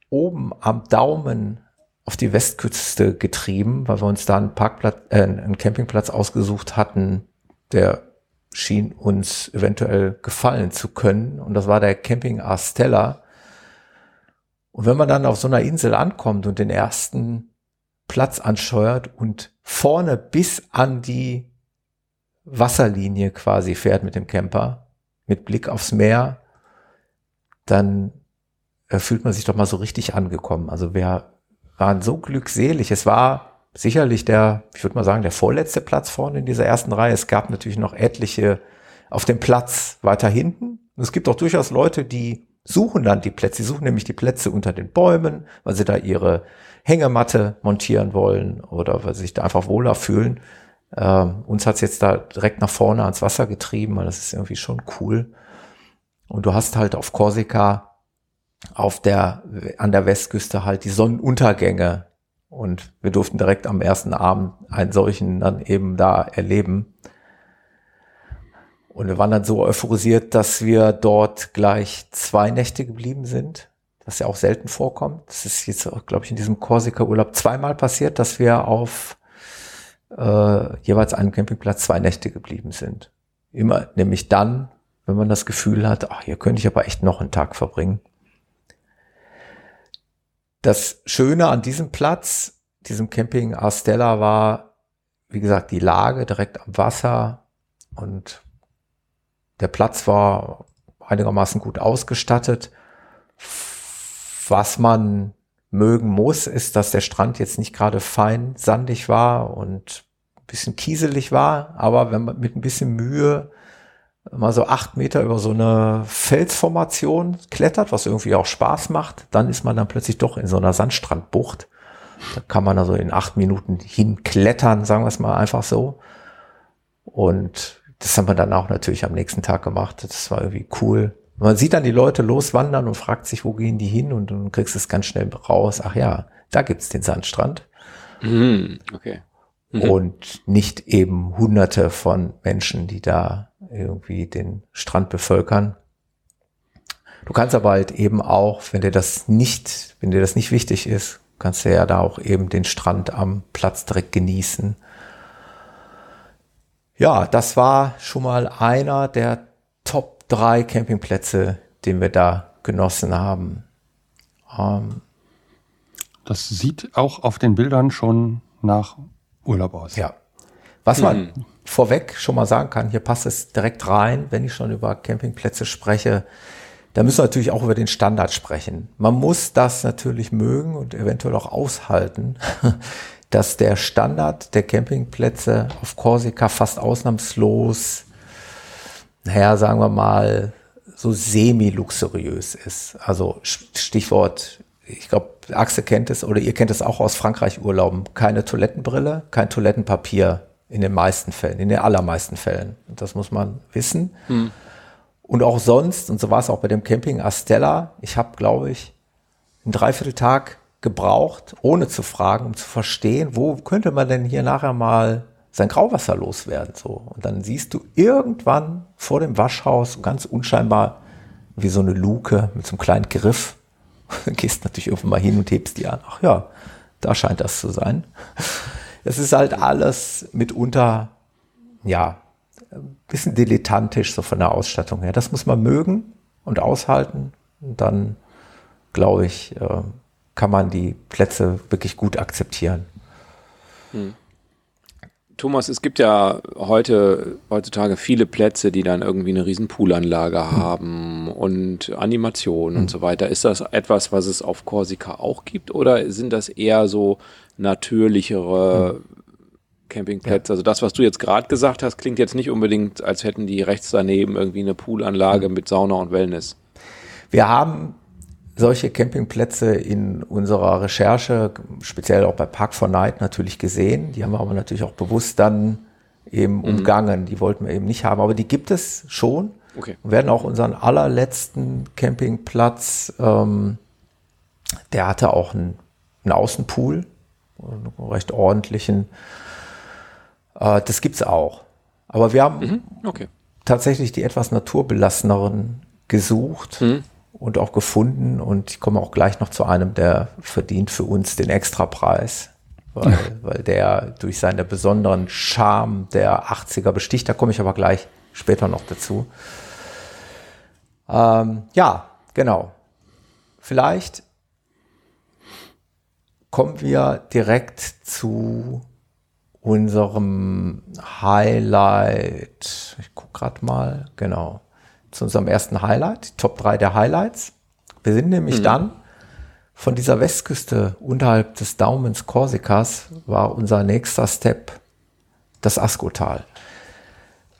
oben am Daumen auf die Westküste getrieben, weil wir uns da einen Parkplatz, äh, einen Campingplatz ausgesucht hatten, der schien uns eventuell gefallen zu können. Und das war der Camping Arstella. Und wenn man dann auf so einer Insel ankommt und den ersten Platz anscheuert und vorne bis an die Wasserlinie quasi fährt mit dem Camper, mit Blick aufs Meer, dann äh, fühlt man sich doch mal so richtig angekommen. Also wir waren so glückselig. Es war sicherlich der, ich würde mal sagen, der vorletzte Platz vorne in dieser ersten Reihe. Es gab natürlich noch etliche auf dem Platz weiter hinten. Und es gibt auch durchaus Leute, die suchen dann die Plätze. Sie suchen nämlich die Plätze unter den Bäumen, weil sie da ihre Hängematte montieren wollen oder weil sie sich da einfach wohler fühlen. Ähm, uns hat's jetzt da direkt nach vorne ans Wasser getrieben, weil das ist irgendwie schon cool. Und du hast halt auf Korsika auf der, an der Westküste halt die Sonnenuntergänge. Und wir durften direkt am ersten Abend einen solchen dann eben da erleben. Und wir waren dann so euphorisiert, dass wir dort gleich zwei Nächte geblieben sind, was ja auch selten vorkommt. Das ist jetzt, glaube ich, in diesem Korsika-Urlaub zweimal passiert, dass wir auf äh, jeweils einen Campingplatz zwei Nächte geblieben sind. Immer, nämlich dann, wenn man das Gefühl hat, ach, hier könnte ich aber echt noch einen Tag verbringen. Das Schöne an diesem Platz, diesem Camping Arstella war, wie gesagt, die Lage direkt am Wasser und der Platz war einigermaßen gut ausgestattet. Was man mögen muss, ist, dass der Strand jetzt nicht gerade fein sandig war und ein bisschen kieselig war, aber wenn man mit ein bisschen Mühe mal so acht Meter über so eine Felsformation klettert, was irgendwie auch Spaß macht, dann ist man dann plötzlich doch in so einer Sandstrandbucht. Da kann man also in acht Minuten hinklettern, sagen wir es mal einfach so. Und das haben wir dann auch natürlich am nächsten Tag gemacht. Das war irgendwie cool. Man sieht dann die Leute loswandern und fragt sich, wo gehen die hin? Und du kriegst es ganz schnell raus. Ach ja, da gibt's den Sandstrand. Mhm, okay. Mhm. Und nicht eben hunderte von Menschen, die da irgendwie den Strand bevölkern. Du kannst aber halt eben auch, wenn dir das nicht, wenn dir das nicht wichtig ist, kannst du ja da auch eben den Strand am Platz direkt genießen. Ja, das war schon mal einer der Top drei Campingplätze, den wir da genossen haben. Ähm, das sieht auch auf den Bildern schon nach Urlaub aus. Ja. Was man mhm. Vorweg schon mal sagen kann, hier passt es direkt rein, wenn ich schon über Campingplätze spreche. Da müssen wir natürlich auch über den Standard sprechen. Man muss das natürlich mögen und eventuell auch aushalten, *laughs* dass der Standard der Campingplätze auf Korsika fast ausnahmslos, naja, sagen wir mal, so semi-luxuriös ist. Also Stichwort, ich glaube, Axel kennt es oder ihr kennt es auch aus Frankreich-Urlauben. Keine Toilettenbrille, kein Toilettenpapier in den meisten Fällen, in den allermeisten Fällen. Das muss man wissen. Hm. Und auch sonst, und so war es auch bei dem Camping Astella, ich habe, glaube ich, einen Dreivierteltag gebraucht, ohne zu fragen, um zu verstehen, wo könnte man denn hier nachher mal sein Grauwasser loswerden. So. Und dann siehst du irgendwann vor dem Waschhaus ganz unscheinbar wie so eine Luke mit so einem kleinen Griff. Dann *laughs* gehst natürlich irgendwann mal hin und hebst die an. Ach ja, da scheint das zu sein. Es ist halt alles mitunter, ja, ein bisschen dilettantisch so von der Ausstattung her. Das muss man mögen und aushalten. Und dann, glaube ich, äh, kann man die Plätze wirklich gut akzeptieren. Hm. Thomas, es gibt ja heute, heutzutage viele Plätze, die dann irgendwie eine riesen Poolanlage hm. haben und Animationen hm. und so weiter. Ist das etwas, was es auf Korsika auch gibt oder sind das eher so natürlichere hm. Campingplätze? Ja. Also das, was du jetzt gerade gesagt hast, klingt jetzt nicht unbedingt, als hätten die rechts daneben irgendwie eine Poolanlage hm. mit Sauna und Wellness. Wir haben solche Campingplätze in unserer Recherche, speziell auch bei Park for Night natürlich gesehen. Die haben wir aber natürlich auch bewusst dann eben mhm. umgangen. Die wollten wir eben nicht haben, aber die gibt es schon. Okay. Wir werden auch unseren allerletzten Campingplatz, ähm, der hatte auch einen, einen Außenpool, recht ordentlichen. Äh, das gibt's auch. Aber wir haben mhm. okay. tatsächlich die etwas naturbelasseneren gesucht. Mhm und auch gefunden. Und ich komme auch gleich noch zu einem, der verdient für uns den Extrapreis, weil, weil der durch seine besonderen Charme der 80er besticht. Da komme ich aber gleich später noch dazu. Ähm, ja, genau. Vielleicht kommen wir direkt zu unserem Highlight. Ich gucke gerade mal, genau zu unserem ersten Highlight, Top 3 der Highlights. Wir sind nämlich mhm. dann von dieser Westküste unterhalb des Daumens Korsikas war unser nächster Step das Askotal.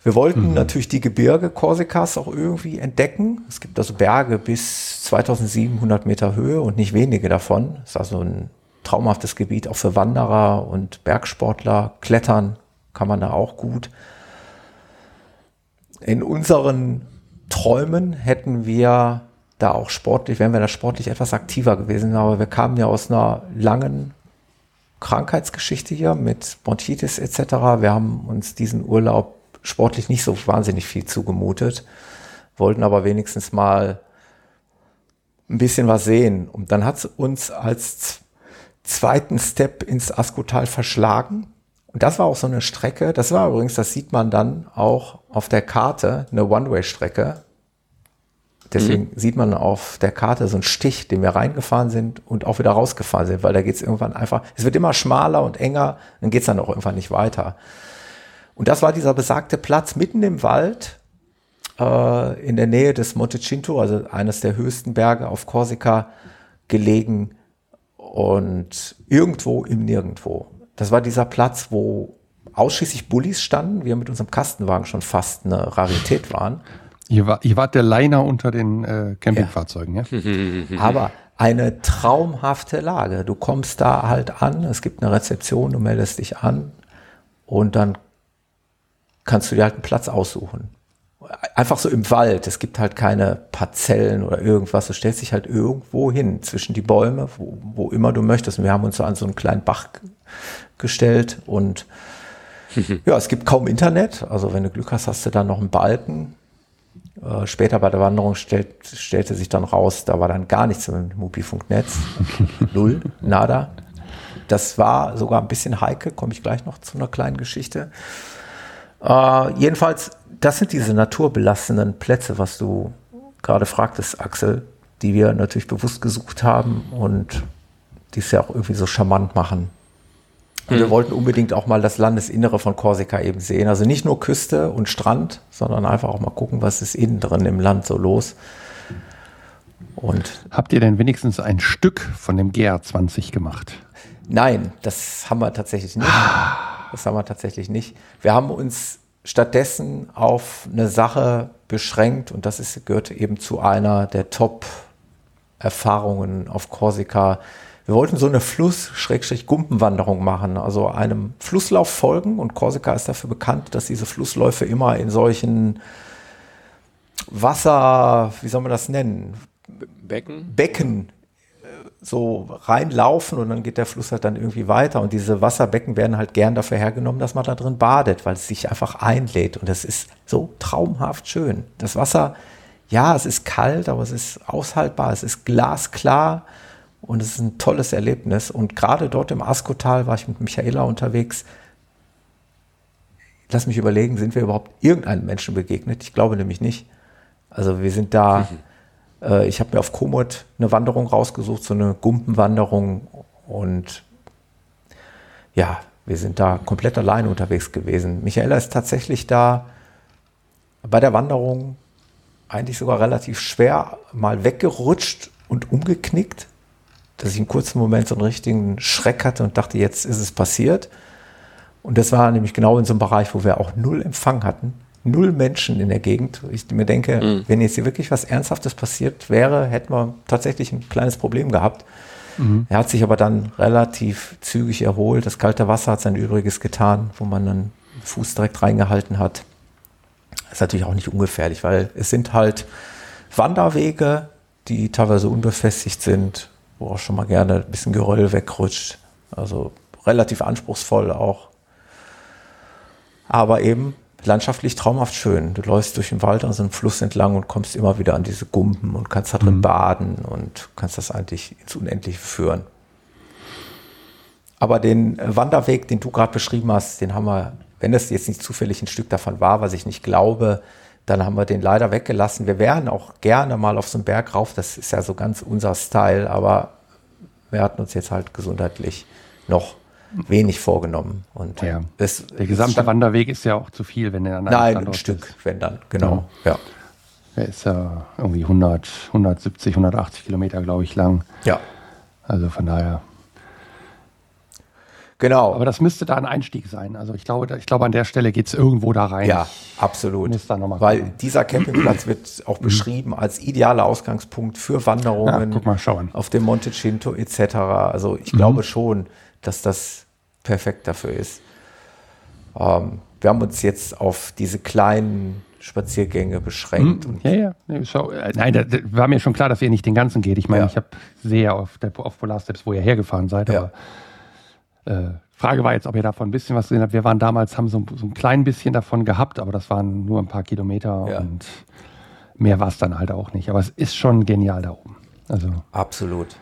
Wir wollten mhm. natürlich die Gebirge Korsikas auch irgendwie entdecken. Es gibt also Berge bis 2700 Meter Höhe und nicht wenige davon. Das ist also ein traumhaftes Gebiet auch für Wanderer und Bergsportler. Klettern kann man da auch gut. In unseren Träumen hätten wir da auch sportlich, wären wir da sportlich etwas aktiver gewesen. Aber wir kamen ja aus einer langen Krankheitsgeschichte hier mit Bronchitis etc. Wir haben uns diesen Urlaub sportlich nicht so wahnsinnig viel zugemutet, wollten aber wenigstens mal ein bisschen was sehen. Und dann hat es uns als zweiten Step ins Askotal verschlagen. Und das war auch so eine Strecke, das war übrigens, das sieht man dann auch auf der Karte, eine One-Way-Strecke. Deswegen mhm. sieht man auf der Karte so einen Stich, den wir reingefahren sind und auch wieder rausgefahren sind, weil da geht es irgendwann einfach, es wird immer schmaler und enger, dann geht es dann auch irgendwann nicht weiter. Und das war dieser besagte Platz mitten im Wald, äh, in der Nähe des Monte Cinto, also eines der höchsten Berge auf Korsika, gelegen und irgendwo im Nirgendwo. Das war dieser Platz, wo ausschließlich Bullis standen, wir mit unserem Kastenwagen schon fast eine Rarität waren. Ihr, war, ihr wart der Liner unter den äh, Campingfahrzeugen, ja? ja? *laughs* *laughs* Aber eine traumhafte Lage. Du kommst da halt an, es gibt eine Rezeption, du meldest dich an und dann kannst du dir halt einen Platz aussuchen. Einfach so im Wald. Es gibt halt keine Parzellen oder irgendwas. Du stellst dich halt irgendwo hin, zwischen die Bäume, wo, wo immer du möchtest. Und wir haben uns so an so einen kleinen Bach gestellt und *laughs* ja, es gibt kaum Internet. Also wenn du Glück hast, hast du da noch einen Balken. Äh, später bei der Wanderung stellt, stellte sich dann raus, da war dann gar nichts mit dem Mobilfunknetz. *laughs* Null, nada. Das war sogar ein bisschen heike, komme ich gleich noch zu einer kleinen Geschichte. Äh, jedenfalls, das sind diese naturbelassenen Plätze, was du gerade fragtest, Axel, die wir natürlich bewusst gesucht haben und die es ja auch irgendwie so charmant machen. Und wir hm. wollten unbedingt auch mal das Landesinnere von Korsika eben sehen. Also nicht nur Küste und Strand, sondern einfach auch mal gucken, was ist innen drin im Land so los. Und Habt ihr denn wenigstens ein Stück von dem GR20 gemacht? Nein, das haben wir tatsächlich nicht. Das haben wir tatsächlich nicht. Wir haben uns stattdessen auf eine Sache beschränkt und das ist, gehört eben zu einer der Top-Erfahrungen auf Korsika wir wollten so eine Fluss-Gumpenwanderung machen, also einem Flusslauf folgen und Korsika ist dafür bekannt, dass diese Flussläufe immer in solchen Wasser, wie soll man das nennen? Becken? Becken so reinlaufen und dann geht der Fluss halt dann irgendwie weiter und diese Wasserbecken werden halt gern dafür hergenommen, dass man da drin badet, weil es sich einfach einlädt und das ist so traumhaft schön. Das Wasser, ja, es ist kalt, aber es ist aushaltbar, es ist glasklar und es ist ein tolles Erlebnis. Und gerade dort im Askotal war ich mit Michaela unterwegs. Lass mich überlegen, sind wir überhaupt irgendeinem Menschen begegnet? Ich glaube nämlich nicht. Also wir sind da, mhm. Äh, ich habe mir auf Komoot eine Wanderung rausgesucht, so eine Gumpenwanderung. Und ja, wir sind da komplett alleine unterwegs gewesen. Michaela ist tatsächlich da bei der Wanderung eigentlich sogar relativ schwer mal weggerutscht und umgeknickt dass ich einen kurzen Moment so einen richtigen Schreck hatte und dachte, jetzt ist es passiert. Und das war nämlich genau in so einem Bereich, wo wir auch null Empfang hatten, null Menschen in der Gegend. Ich mir denke, mhm. wenn jetzt hier wirklich was Ernsthaftes passiert wäre, hätten wir tatsächlich ein kleines Problem gehabt. Mhm. Er hat sich aber dann relativ zügig erholt. Das kalte Wasser hat sein Übriges getan, wo man dann den Fuß direkt reingehalten hat. Das ist natürlich auch nicht ungefährlich, weil es sind halt Wanderwege, die teilweise unbefestigt sind wo auch schon mal gerne ein bisschen Geröll wegrutscht. Also relativ anspruchsvoll auch. Aber eben landschaftlich traumhaft schön. Du läufst durch den Wald an so einem Fluss entlang und kommst immer wieder an diese Gumpen und kannst da drin mhm. baden und kannst das eigentlich ins Unendliche führen. Aber den Wanderweg, den du gerade beschrieben hast, den haben wir, wenn das jetzt nicht zufällig ein Stück davon war, was ich nicht glaube, dann haben wir den leider weggelassen. Wir wären auch gerne mal auf so einen Berg rauf. Das ist ja so ganz unser Style, aber wir hatten uns jetzt halt gesundheitlich noch wenig vorgenommen. Und ja. es, der gesamte Wanderweg ist ja auch zu viel, wenn er an einem Nein, Standort ein Stück, ist. wenn dann, genau. Ja. ja. Er ist ja irgendwie 100, 170, 180 Kilometer, glaube ich, lang. Ja. Also von daher Genau. Aber das müsste da ein Einstieg sein. Also ich glaube, ich glaube an der Stelle geht es irgendwo da rein. Ja, absolut. Weil gucken. dieser Campingplatz wird auch mhm. beschrieben als idealer Ausgangspunkt für Wanderungen ja, guck mal, schauen. auf dem Monte Cinto etc. Also ich mhm. glaube schon, dass das perfekt dafür ist. Ähm, wir haben uns jetzt auf diese kleinen Spaziergänge beschränkt. Mhm. ja, ja. Äh, nein, da, da war mir schon klar, dass ihr nicht den ganzen geht. Ich meine, ja. ich habe sehr auf, der, auf Polar Steps, wo ihr hergefahren seid, ja. aber äh, Frage war jetzt, ob ihr davon ein bisschen was gesehen habt. Wir waren damals, haben so, so ein klein bisschen davon gehabt, aber das waren nur ein paar Kilometer ja. und mehr war es dann halt auch nicht. Aber es ist schon genial da oben. Also absolut.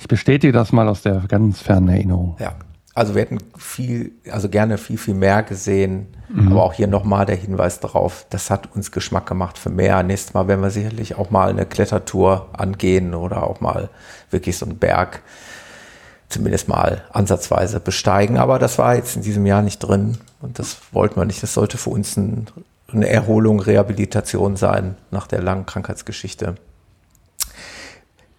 Ich bestätige das mal aus der ganz fernen Erinnerung. Ja. Also wir hätten viel, also gerne viel, viel mehr gesehen. Mhm. Aber auch hier nochmal der Hinweis darauf, das hat uns Geschmack gemacht für mehr. Nächstes Mal werden wir sicherlich auch mal eine Klettertour angehen oder auch mal wirklich so einen Berg zumindest mal ansatzweise besteigen. Aber das war jetzt in diesem Jahr nicht drin und das wollten wir nicht. Das sollte für uns ein, eine Erholung, Rehabilitation sein nach der langen Krankheitsgeschichte.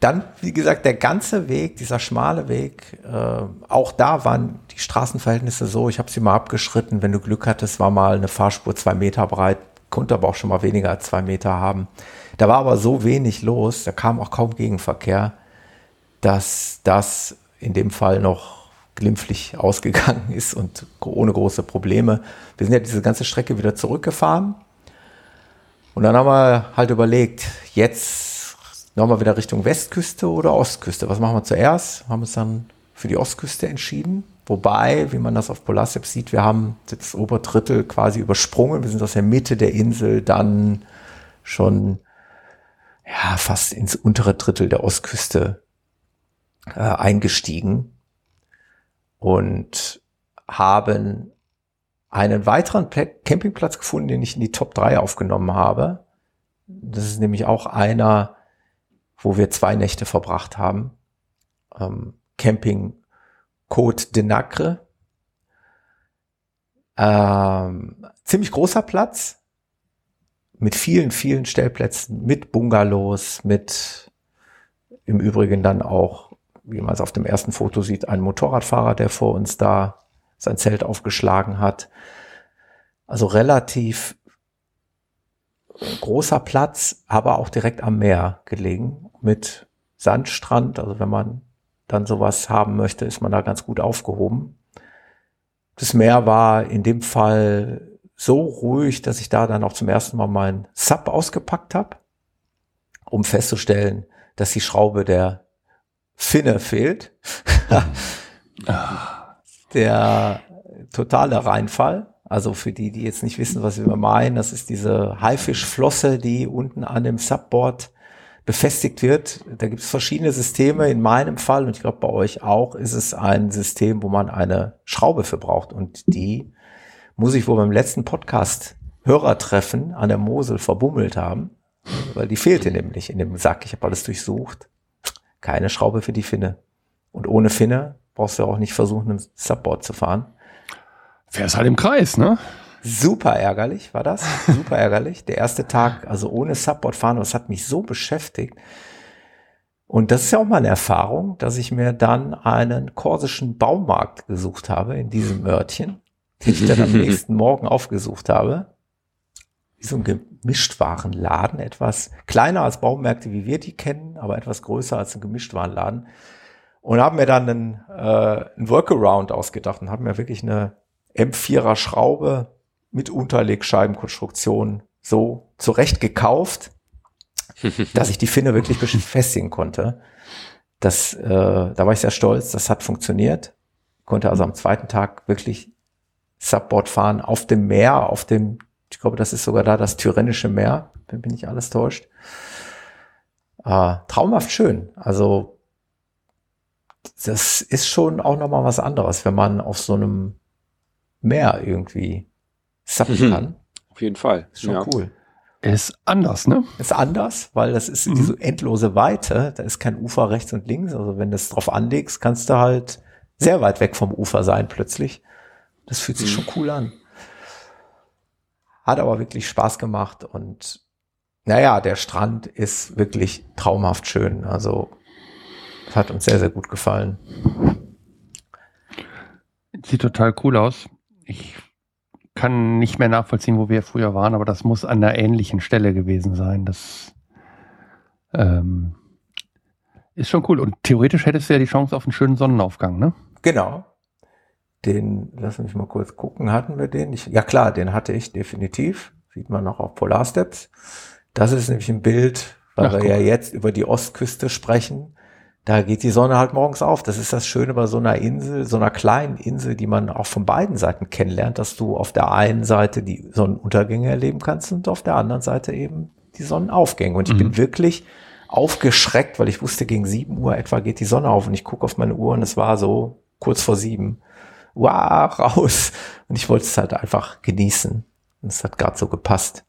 Dann, wie gesagt, der ganze Weg, dieser schmale Weg, äh, auch da waren die Straßenverhältnisse so, ich habe sie mal abgeschritten, wenn du Glück hattest, war mal eine Fahrspur zwei Meter breit, konnte aber auch schon mal weniger als zwei Meter haben. Da war aber so wenig los, da kam auch kaum Gegenverkehr, dass das in dem Fall noch glimpflich *laughs* ausgegangen ist und ohne große Probleme. Wir sind ja diese ganze Strecke wieder zurückgefahren. Und dann haben wir halt überlegt, jetzt nochmal wieder Richtung Westküste oder Ostküste. Was machen wir zuerst? Haben uns dann für die Ostküste entschieden. Wobei, wie man das auf Polarsteps sieht, wir haben das Oberdrittel quasi übersprungen. Wir sind aus der Mitte der Insel dann schon ja fast ins untere Drittel der Ostküste äh, eingestiegen und haben einen weiteren Campingplatz gefunden, den ich in die Top 3 aufgenommen habe. Das ist nämlich auch einer, wo wir zwei Nächte verbracht haben. Ähm, Camping Côte de Nacre. Ähm, ziemlich großer Platz mit vielen, vielen Stellplätzen, mit Bungalows, mit im Übrigen dann auch, wie man es auf dem ersten Foto sieht, ein Motorradfahrer, der vor uns da sein Zelt aufgeschlagen hat. Also relativ großer Platz, aber auch direkt am Meer gelegen mit Sandstrand. Also wenn man dann sowas haben möchte, ist man da ganz gut aufgehoben. Das Meer war in dem Fall so ruhig, dass ich da dann auch zum ersten Mal mein Sub ausgepackt habe, um festzustellen, dass die Schraube der Finne fehlt. *laughs* der totale Reinfall. Also für die, die jetzt nicht wissen, was wir meinen, das ist diese Haifischflosse, die unten an dem Subboard befestigt wird. Da gibt es verschiedene Systeme. In meinem Fall, und ich glaube bei euch auch, ist es ein System, wo man eine Schraube für braucht. Und die muss ich wohl beim letzten Podcast Hörertreffen an der Mosel verbummelt haben, weil die fehlte nämlich in dem Sack. Ich habe alles durchsucht. Keine Schraube für die Finne. Und ohne Finne brauchst du auch nicht versuchen, ein Subboard zu fahren. Fährst halt im Kreis, ne? Super ärgerlich war das. Super ärgerlich. Der erste Tag, also ohne Subboard fahren, das hat mich so beschäftigt. Und das ist ja auch mal eine Erfahrung, dass ich mir dann einen korsischen Baumarkt gesucht habe in diesem Örtchen, den ich dann am *laughs* nächsten Morgen aufgesucht habe. Wie so ein Gemischtwarenladen, etwas kleiner als Baumärkte, wie wir die kennen, aber etwas größer als ein Gemischtwarenladen. Und haben mir dann einen, äh, einen Workaround ausgedacht und haben mir wirklich eine M4er Schraube mit Unterlegscheibenkonstruktion so zurecht gekauft, *laughs* dass ich die Finne wirklich befestigen konnte. Das, äh, da war ich sehr stolz, das hat funktioniert. Konnte also am zweiten Tag wirklich Subboard fahren auf dem Meer, auf dem, ich glaube, das ist sogar da das Tyrennische Meer, wenn mich nicht alles täuscht. Äh, traumhaft schön. Also das ist schon auch nochmal was anderes, wenn man auf so einem Meer irgendwie zappen mhm. kann. Auf jeden Fall. Ist schon ja. cool. Ist anders, ne? Ist anders, weil das ist mhm. diese endlose Weite. Da ist kein Ufer rechts und links. Also wenn du es drauf anlegst, kannst du halt sehr weit weg vom Ufer sein plötzlich. Das fühlt sich mhm. schon cool an. Hat aber wirklich Spaß gemacht und naja, der Strand ist wirklich traumhaft schön. Also hat uns sehr, sehr gut gefallen. Sieht total cool aus. Ich kann nicht mehr nachvollziehen, wo wir früher waren, aber das muss an einer ähnlichen Stelle gewesen sein. Das ähm, ist schon cool. Und theoretisch hättest du ja die Chance auf einen schönen Sonnenaufgang, ne? Genau. Den, lass mich mal kurz gucken, hatten wir den? Ich, ja klar, den hatte ich definitiv. Sieht man noch auf Polarsteps. Das ist nämlich ein Bild, weil Ach, wir ja jetzt über die Ostküste sprechen da geht die Sonne halt morgens auf. Das ist das Schöne bei so einer Insel, so einer kleinen Insel, die man auch von beiden Seiten kennenlernt, dass du auf der einen Seite die Sonnenuntergänge erleben kannst und auf der anderen Seite eben die Sonnenaufgänge. Und ich mhm. bin wirklich aufgeschreckt, weil ich wusste, gegen sieben Uhr etwa geht die Sonne auf und ich gucke auf meine Uhr und es war so kurz vor sieben. Wow, raus. Und ich wollte es halt einfach genießen. Und es hat gerade so gepasst.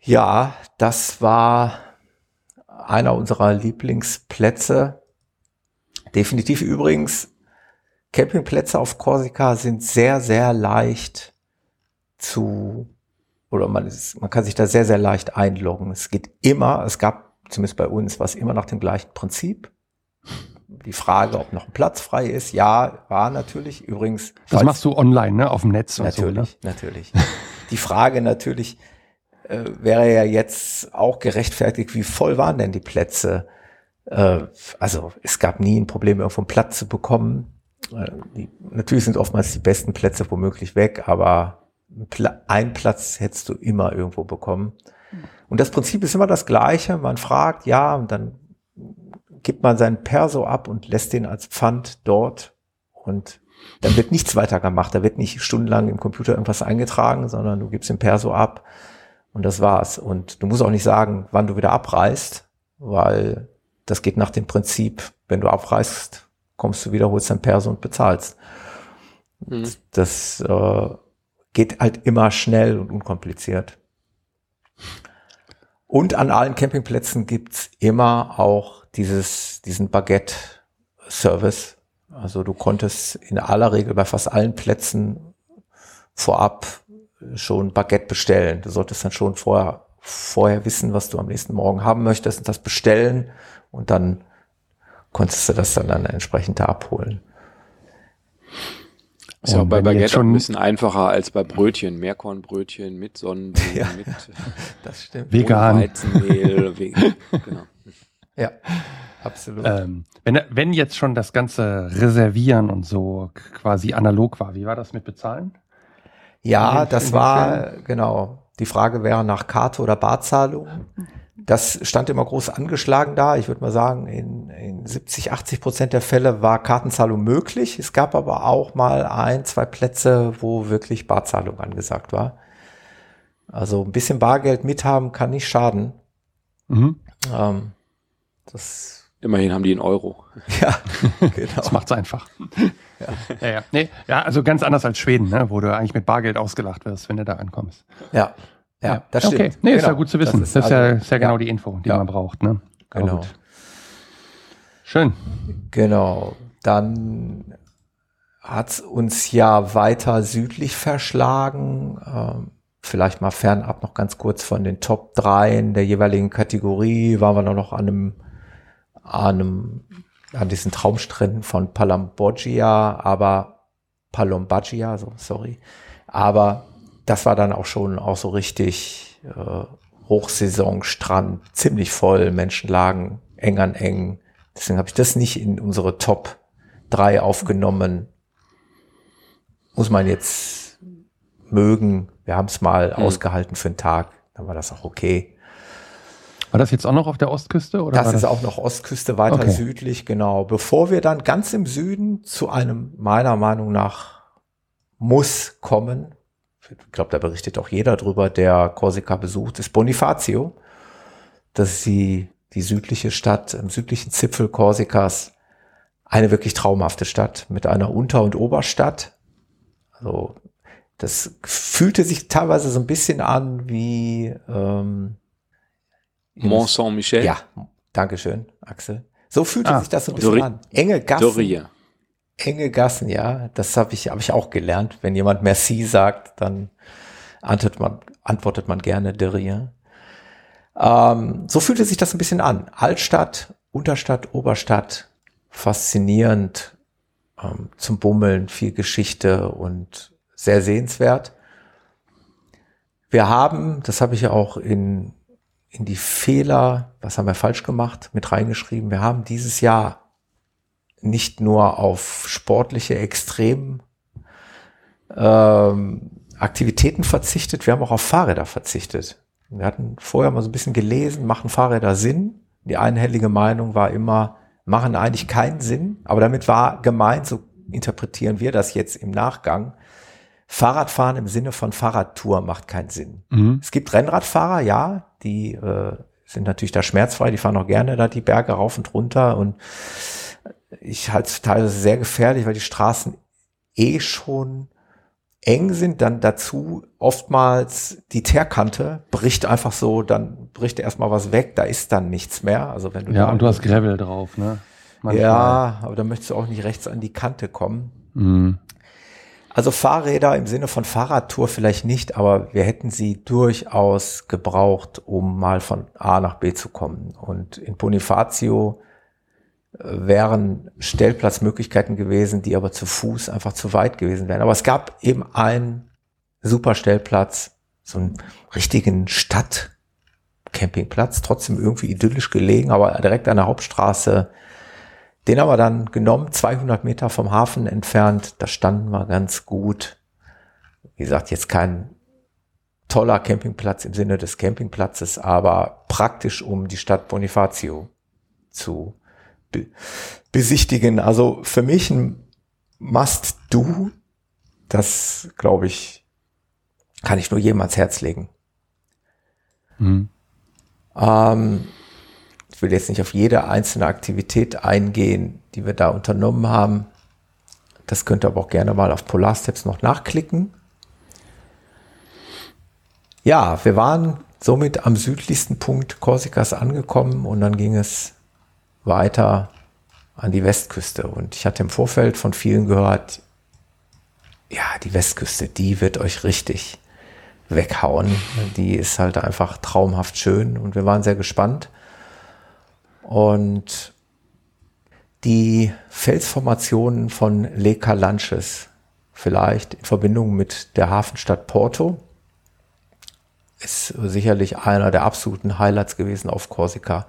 Ja, das war einer unserer Lieblingsplätze. Definitiv übrigens, Campingplätze auf Korsika sind sehr, sehr leicht zu, oder man, ist, man kann sich da sehr, sehr leicht einloggen. Es geht immer, es gab zumindest bei uns was immer nach dem gleichen Prinzip. Die Frage, ob noch ein Platz frei ist, ja, war natürlich. Übrigens. Das machst du online, ne, auf dem Netz. Natürlich, so, ne? natürlich. Die Frage natürlich, äh, wäre ja jetzt auch gerechtfertigt, wie voll waren denn die Plätze? Äh, also es gab nie ein Problem, irgendwo einen Platz zu bekommen. Äh, die, natürlich sind oftmals die besten Plätze womöglich weg, aber ein Platz hättest du immer irgendwo bekommen. Und das Prinzip ist immer das gleiche. Man fragt, ja, und dann gibt man seinen Perso ab und lässt den als Pfand dort und dann wird nichts weiter gemacht. Da wird nicht stundenlang im Computer irgendwas eingetragen, sondern du gibst den Perso ab Und das war's. Und du musst auch nicht sagen, wann du wieder abreist, weil das geht nach dem Prinzip, wenn du abreist, kommst du wieder, holst dein Perso und bezahlst. Mhm. Das äh, geht halt immer schnell und unkompliziert. Und an allen Campingplätzen gibt's immer auch dieses, diesen Baguette-Service. Also du konntest in aller Regel bei fast allen Plätzen vorab schon Baguette bestellen. Du solltest dann schon vorher, vorher wissen, was du am nächsten Morgen haben möchtest und das bestellen und dann konntest du das dann, dann entsprechend da abholen. Ist ja auch bei Baguette schon ein bisschen einfacher als bei Brötchen, Meerkornbrötchen mit Sonnenblumen, ja, mit *laughs* das stimmt. vegan. Weizenmehl, *laughs* vegan, genau. Ja, absolut. Ähm, wenn, wenn jetzt schon das ganze Reservieren und so quasi analog war, wie war das mit Bezahlen? Ja, das war, genau. Die Frage wäre nach Karte oder Barzahlung. Das stand immer groß angeschlagen da. Ich würde mal sagen, in, in 70, 80 Prozent der Fälle war Kartenzahlung möglich. Es gab aber auch mal ein, zwei Plätze, wo wirklich Barzahlung angesagt war. Also ein bisschen Bargeld mithaben kann nicht schaden. Mhm. Ähm, das Immerhin haben die einen Euro. *laughs* Ja, genau. das macht's einfach. Ja. Ja, ja. Nee, ja, also ganz anders als Schweden, ne, wo du eigentlich mit Bargeld ausgelacht wirst, wenn du da ankommst. Ja, ja, das stimmt. Okay, nee, genau. ist ja gut zu wissen. Das ist, das ist ja, also, ist ja genau die Info, die man braucht. Ne? Genau. Schön. Genau. Dann hat's uns ja weiter südlich verschlagen. Ähm, vielleicht mal fernab noch ganz kurz von den Top 3 in der jeweiligen Kategorie. Waren wir noch an einem, an einem, an diesen Traumstränden von Palambogia, aber Palombagia, so, sorry. Aber das war dann auch schon auch so richtig äh, Hochsaison, Strand, ziemlich voll, Menschenlagen eng an eng. Deswegen habe ich das nicht in unsere Top 3 aufgenommen. Muss man jetzt mögen. Wir haben es mal mhm. ausgehalten für einen Tag, dann war das auch okay. War das jetzt auch noch auf der Ostküste? Oder das ist das? auch noch Ostküste, weiter okay. südlich, genau. Bevor wir dann ganz im Süden zu einem meiner Meinung nach Muss kommen, ich glaube, da berichtet auch jeder drüber, der Korsika besucht, ist Bonifacio. Das ist die, die südliche Stadt, im südlichen Zipfel Korsikas. Eine wirklich traumhafte Stadt mit einer Unter- und Oberstadt. Also, das fühlte sich teilweise so ein bisschen an wie ähm, Mont Saint-Michel. Ja, Dankeschön, Axel. So fühlte ah, sich das so ein bisschen Dori an. Enge Gassen. Doria enge Gassen, ja. Das habe ich, hab ich auch gelernt. Wenn jemand Merci sagt, dann antwortet man, antwortet man gerne Derrière. Ähm, so fühlte sich das ein bisschen an. Altstadt, Unterstadt, Oberstadt, faszinierend ähm, zum Bummeln, viel Geschichte und sehr sehenswert. Wir haben, das habe ich ja auch in, in die Fehler, was haben wir falsch gemacht, mit reingeschrieben. Wir haben dieses Jahr nicht nur auf sportliche Extrem ähm, Aktivitäten verzichtet, wir haben auch auf Fahrräder verzichtet. Wir hatten vorher mal so ein bisschen gelesen, machen Fahrräder Sinn? Die einhellige Meinung war immer, machen eigentlich keinen Sinn, aber damit war gemeint, so interpretieren wir das jetzt im Nachgang, Fahrradfahren im Sinne von Fahrradtour macht keinen Sinn. Mhm. Es gibt Rennradfahrer, ja, die äh, sind natürlich da schmerzfrei, die fahren auch gerne da die Berge rauf und runter und ich halte es teilweise sehr gefährlich, weil die Straßen eh schon eng sind, dann dazu oftmals die Teerkante bricht einfach so, dann bricht erstmal was weg, da ist dann nichts mehr. Also wenn du ja, und du hast Gravel drauf, ne? Manchmal. Ja, aber da möchtest du auch nicht rechts an die Kante kommen. Mhm. Also Fahrräder im Sinne von Fahrradtour vielleicht nicht, aber wir hätten sie durchaus gebraucht, um mal von A nach B zu kommen. Und in Bonifacio wären Stellplatzmöglichkeiten gewesen, die aber zu Fuß einfach zu weit gewesen wären. Aber es gab eben einen super Stellplatz, so einen richtigen Stadtcampingplatz, trotzdem irgendwie idyllisch gelegen, aber direkt an der Hauptstraße. Den haben wir dann genommen, 200 Meter vom Hafen entfernt. Da standen wir ganz gut. Wie gesagt, jetzt kein toller Campingplatz im Sinne des Campingplatzes, aber praktisch, um die Stadt Bonifacio zu be besichtigen. Also für mich ein Must-Do. Das, glaube ich, kann ich nur jedem ans Herz legen. Mhm. Ähm, ich will jetzt nicht auf jede einzelne Aktivität eingehen, die wir da unternommen haben. Das könnt ihr aber auch gerne mal auf Polarsteps noch nachklicken. Ja, wir waren somit am südlichsten Punkt Korsikas angekommen und dann ging es weiter an die Westküste. Und ich hatte im Vorfeld von vielen gehört, ja, die Westküste, die wird euch richtig weghauen. Die ist halt einfach traumhaft schön und wir waren sehr gespannt. Und die Felsformationen von Le Calanches, vielleicht in Verbindung mit der Hafenstadt Porto, ist sicherlich einer der absoluten Highlights gewesen auf Korsika.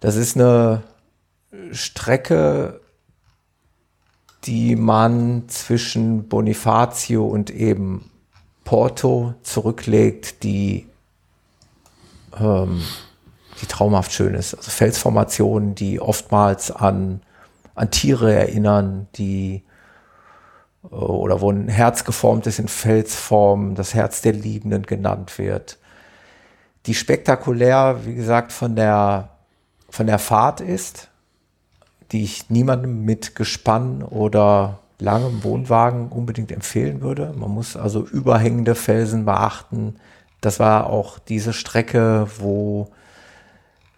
Das ist eine Strecke, die man zwischen Bonifacio und eben Porto zurücklegt, die, ähm, die traumhaft schön ist. Also Felsformationen, die oftmals an, an Tiere erinnern, die äh, oder wo ein Herz geformt ist in Felsform, das Herz der Liebenden genannt wird. Die spektakulär, wie gesagt, von der, von der Fahrt ist, die ich niemandem mit Gespann oder langem Wohnwagen unbedingt empfehlen würde. Man muss also überhängende Felsen beachten. Das war auch diese Strecke, wo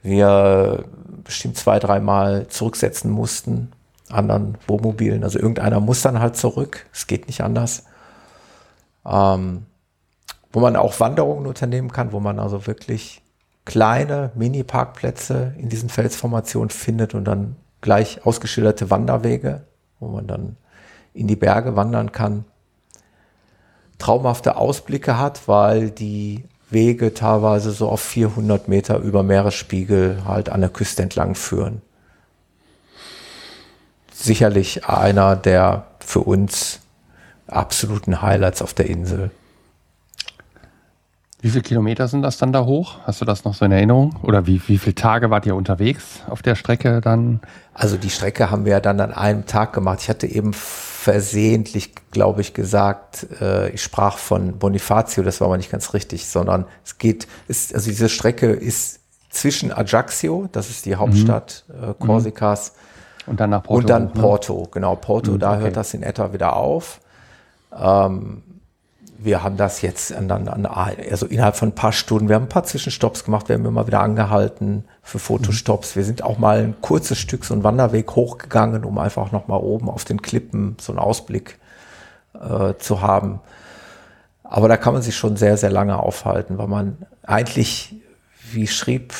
wir bestimmt zwei, dreimal zurücksetzen mussten, anderen Wohnmobilen. Also irgendeiner muss dann halt zurück. Es geht nicht anders. Ähm, wo man auch Wanderungen unternehmen kann, wo man also wirklich kleine Mini-Parkplätze in diesen Felsformationen findet und dann gleich ausgeschilderte Wanderwege, wo man dann in die Berge wandern kann. Traumhafte Ausblicke hat, weil die Wege teilweise so auf 400 Meter über Meeresspiegel halt an der Küste entlang führen. Sicherlich einer der für uns absoluten Highlights auf der Insel. Wie viele Kilometer sind das dann da hoch? Hast du das noch so in Erinnerung? Oder wie, wie viele Tage wart ihr unterwegs auf der Strecke dann? Also die Strecke haben wir ja dann an einem Tag gemacht. Ich hatte eben versehentlich, glaube ich, gesagt, äh, ich sprach von Bonifacio, das war aber nicht ganz richtig, sondern es geht, ist, also diese Strecke ist zwischen Ajaccio, das ist die Hauptstadt mhm. äh, Korsikas, und dann nach Porto. Und dann hoch, ne? Porto, genau, Porto, mhm, da okay. hört das in etwa wieder auf. Ähm, wir haben das jetzt an, an, also innerhalb von ein paar Stunden, wir haben ein paar Zwischenstopps gemacht, wir haben immer wieder angehalten für Fotostops. Wir sind auch mal ein kurzes Stück so einen Wanderweg hochgegangen, um einfach noch mal oben auf den Klippen so einen Ausblick äh, zu haben. Aber da kann man sich schon sehr, sehr lange aufhalten, weil man eigentlich, wie schrieb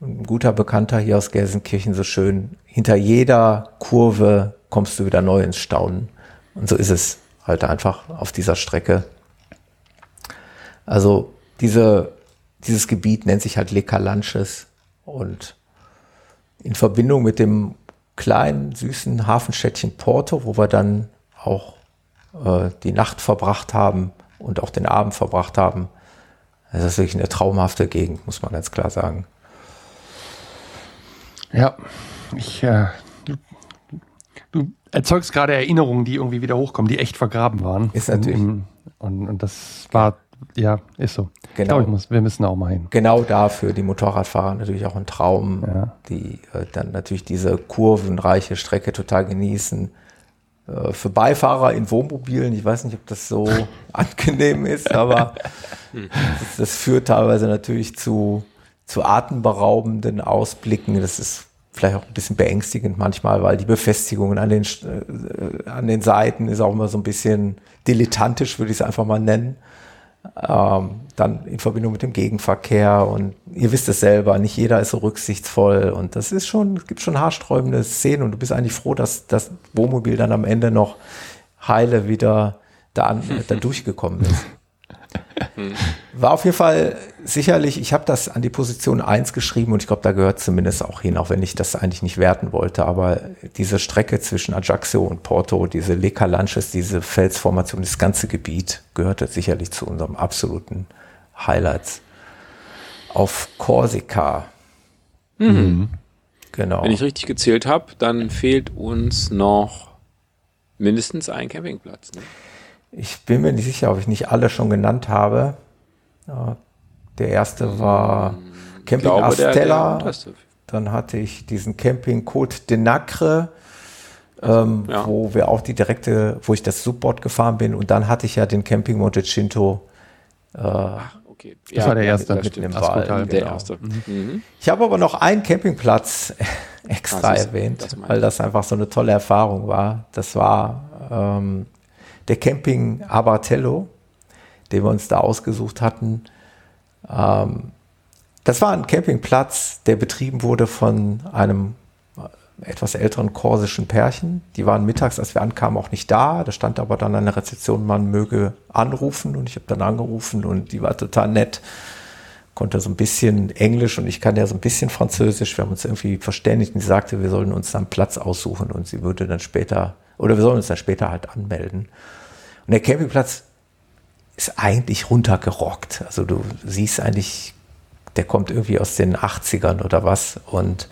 ein guter Bekannter hier aus Gelsenkirchen so schön, hinter jeder Kurve kommst du wieder neu ins Staunen. Und so ist es halt einfach auf dieser Strecke. Also diese, dieses Gebiet nennt sich halt Le Calanches und in Verbindung mit dem kleinen, süßen Hafenstädtchen Porto, wo wir dann auch äh, die Nacht verbracht haben und auch den Abend verbracht haben. Das ist wirklich eine traumhafte Gegend, muss man ganz klar sagen. Ja, ich, äh, du, du, erzeugst gerade Erinnerungen, die irgendwie wieder hochkommen, die echt vergraben waren. Ist natürlich. Und, und, und das war ja, ist so. Genau. Ich glaube, ich muss, wir müssen auch mal hin. Genau dafür die Motorradfahrer natürlich auch ein Traum, ja. die äh, dann natürlich diese kurvenreiche Strecke total genießen. Äh, für Beifahrer in Wohnmobilen, ich weiß nicht, ob das so *laughs* angenehm ist, aber das, das, führt teilweise natürlich zu, zu atemberaubenden Ausblicken. Das ist vielleicht auch ein bisschen beängstigend manchmal, weil die Befestigungen an den, äh, an den Seiten ist auch immer so ein bisschen dilettantisch, würde ich es einfach mal nennen. Ähm, dann in Verbindung mit dem Gegenverkehr und ihr wisst es selber, nicht jeder ist so rücksichtsvoll und das ist schon, es gibt schon haarsträubende Szenen und du bist eigentlich froh, dass das Wohnmobil dann am Ende noch heile wieder da, an, *laughs* da durchgekommen ist. *laughs* War auf jeden Fall sicherlich, ich habe das an die Position 1 geschrieben und ich glaube, da gehört zumindest auch hin, auch wenn ich das eigentlich nicht werten wollte. Aber diese Strecke zwischen Ajaccio und Porto, diese Le Calanches, diese Felsformation, das ganze Gebiet gehörte sicherlich zu unserem absoluten Highlights. Auf Korsika. Mhm. Genau. Wenn ich richtig gezählt habe, dann fehlt uns noch mindestens ein Campingplatz. Ne? Ich bin mir nicht sicher, ob ich nicht alle schon genannt habe. Der erste war hm, Camping glaube, Astella. Der, der dann hatte ich diesen Camping Côte de Nacre, ähm, ja. wo wir auch die direkte, wo ich das Subboard gefahren bin. Und dann hatte ich ja den Camping Monte Cinto. Äh, Ach, okay. Das ja, war der erste. Mit dem Wald, genau. der erste. Mhm. mhm. Ich habe aber noch einen Campingplatz *laughs* extra ist, erwähnt, das weil das einfach so eine tolle Erfahrung war. Das war ähm, der Camping Abatello, den wir uns da ausgesucht hatten. Ähm, das war ein Campingplatz, der betrieben wurde von einem etwas älteren korsischen Pärchen. Die waren mittags, als wir ankamen, auch nicht da. Da stand aber dann an der Rezeption, man möge anrufen und ich habe dann angerufen und die war total nett. Konnte so ein bisschen Englisch und ich kann ja so ein bisschen Französisch. Wir haben uns irgendwie verständigt und sie sagte, wir sollen uns dann Platz aussuchen und sie würde dann später, oder wir sollen uns dann später halt anmelden. Und der Campingplatz ist eigentlich runtergerockt. Also du siehst eigentlich der kommt irgendwie aus den 80ern oder was und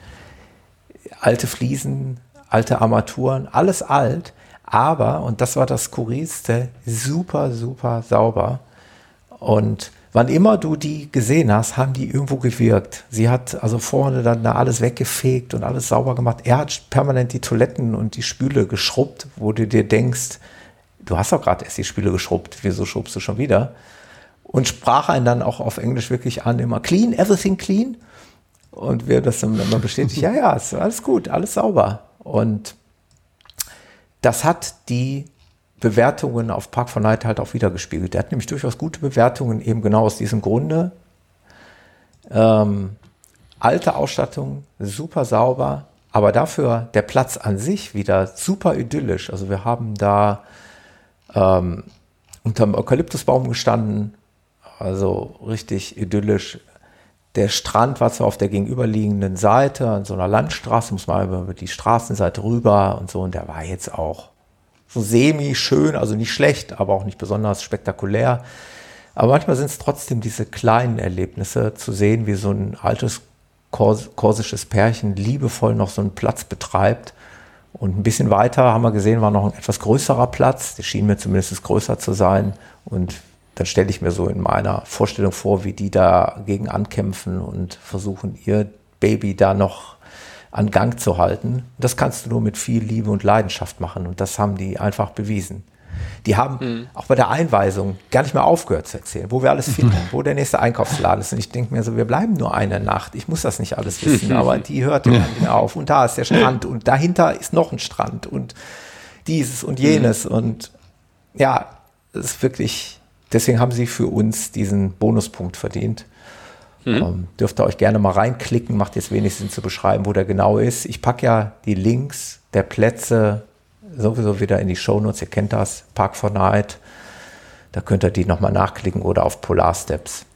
alte Fliesen, alte Armaturen, alles alt, aber, und das war das Skurrilste, super, super sauber. Und wann immer du die gesehen hast, haben die irgendwo gewirkt. Sie hat also vorne dann da alles weggefegt und alles sauber gemacht. Er hat permanent die Toiletten und die Spüle geschrubbt, wo du dir denkst, du hast doch gerade erst die Spüle geschrubbt, wieso schrubbst du schon wieder? und sprach einen dann auch auf Englisch wirklich an, immer clean, everything clean. Und wir das dann immer bestätigt, ja, ja, ist alles gut, alles sauber. Und das hat die Bewertungen auf Park for Night halt auch wieder gespiegelt. Der hat nämlich durchaus gute Bewertungen, eben genau aus diesem Grunde. Ähm, alte Ausstattung, super sauber, aber dafür der Platz an sich wieder super idyllisch. Also wir haben da ähm, unterm Eukalyptusbaum gestanden, also richtig idyllisch. Der Strand war zwar auf der gegenüberliegenden Seite, an so einer Landstraße, muss man über die Straßenseite rüber und so, und der war jetzt auch so semi-schön, also nicht schlecht, aber auch nicht besonders spektakulär. Aber manchmal sind es trotzdem diese kleinen Erlebnisse, zu sehen, wie so ein altes kors korsisches Pärchen liebevoll noch so einen Platz betreibt. Und ein bisschen weiter haben wir gesehen, war noch ein etwas größerer Platz. Der schien mir zumindest größer zu sein. Und dann stelle ich mir so in meiner Vorstellung vor, wie die dagegen ankämpfen und versuchen, ihr Baby da noch an Gang zu halten. Das kannst du nur mit viel Liebe und Leidenschaft machen und das haben die einfach bewiesen. Die haben mhm. auch bei der Einweisung gar nicht mehr aufgehört zu erzählen, wo wir alles finden, *laughs* wo der nächste Einkaufsladen ist. Und ich denke mir so, wir bleiben nur eine Nacht. Ich muss das nicht alles wissen, *laughs* aber die hört nicht mehr auf. Und da ist der Strand und dahinter ist noch ein Strand und dieses und jenes. Mhm. Und ja, es ist wirklich deswegen haben sie für uns diesen Bonuspunkt verdient. Mhm. Ähm, dürft ihr euch gerne mal reinklicken, macht jetzt wenig Sinn zu beschreiben, wo der genau ist. Ich packe ja die Links der Plätze sowieso wieder in die Shownotes, ihr kennt das, Park for Night. Da könnt ihr die nochmal nachklicken oder auf Polar Steps.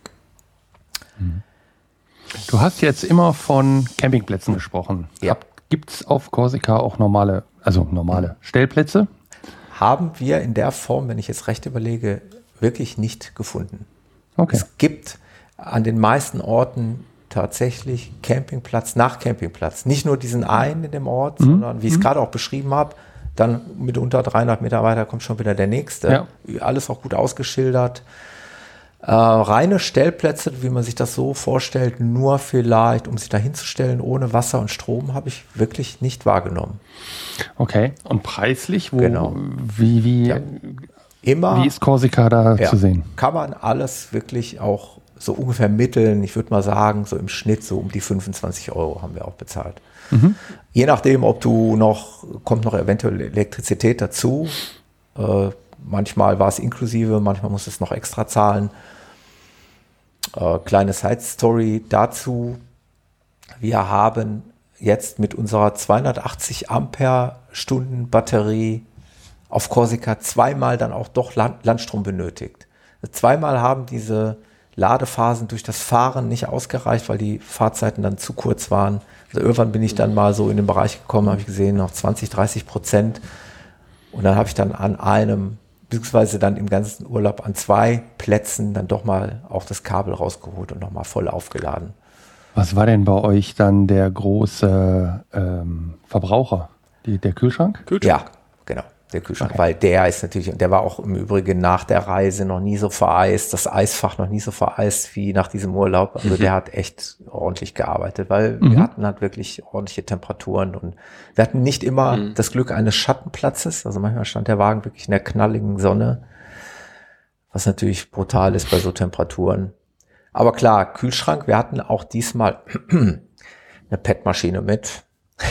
Du hast jetzt immer von Campingplätzen gesprochen. Ja. Gibt es auf Korsika auch normale, also normale Stellplätze? Haben wir in der Form, wenn ich jetzt recht überlege, wirklich nicht gefunden. Okay. Es gibt an den meisten Orten tatsächlich Campingplatz nach Campingplatz. Nicht nur diesen einen in dem Ort, mhm. sondern wie ich es mhm. gerade auch beschrieben habe, dann mit unter 300 Meter weiter kommt schon wieder der nächste. Ja. Alles auch gut ausgeschildert. Äh, reine Stellplätze, wie man sich das so vorstellt, nur vielleicht, um sich da hinzustellen, ohne Wasser und Strom, habe ich wirklich nicht wahrgenommen. Okay, und preislich, wo, genau. wie, wie ja immer. Wie ist Korsika da ja, zu sehen? Kann man alles wirklich auch so ungefähr mitteln. Ich würde mal sagen, so im Schnitt so um die 25 Euro haben wir auch bezahlt. Mhm. Je nachdem, ob du noch, kommt noch eventuell Elektrizität dazu. Äh, manchmal war es inklusive, manchmal muss es noch extra zahlen. Äh, kleine Side Story dazu. Wir haben jetzt mit unserer 280 Ampere Stunden Batterie auf Korsika zweimal dann auch doch Land Landstrom benötigt. Zweimal haben diese Ladephasen durch das Fahren nicht ausgereicht, weil die Fahrzeiten dann zu kurz waren. Also irgendwann bin ich dann mal so in den Bereich gekommen, habe ich gesehen, noch 20, 30 Prozent. Und dann habe ich dann an einem, beziehungsweise dann im ganzen Urlaub an zwei Plätzen dann doch mal auch das Kabel rausgeholt und nochmal voll aufgeladen. Was war denn bei euch dann der große ähm, Verbraucher? Die, der Kühlschrank? Kühlschrank? Ja, genau. Der Kühlschrank, okay. weil der ist natürlich, und der war auch im Übrigen nach der Reise noch nie so vereist, das Eisfach noch nie so vereist wie nach diesem Urlaub. Also mhm. der hat echt ordentlich gearbeitet, weil mhm. wir hatten halt wirklich ordentliche Temperaturen und wir hatten nicht immer mhm. das Glück eines Schattenplatzes. Also manchmal stand der Wagen wirklich in der knalligen Sonne, was natürlich brutal ist bei so Temperaturen. Aber klar, Kühlschrank, wir hatten auch diesmal *clears throat* eine PET-Maschine mit. *laughs*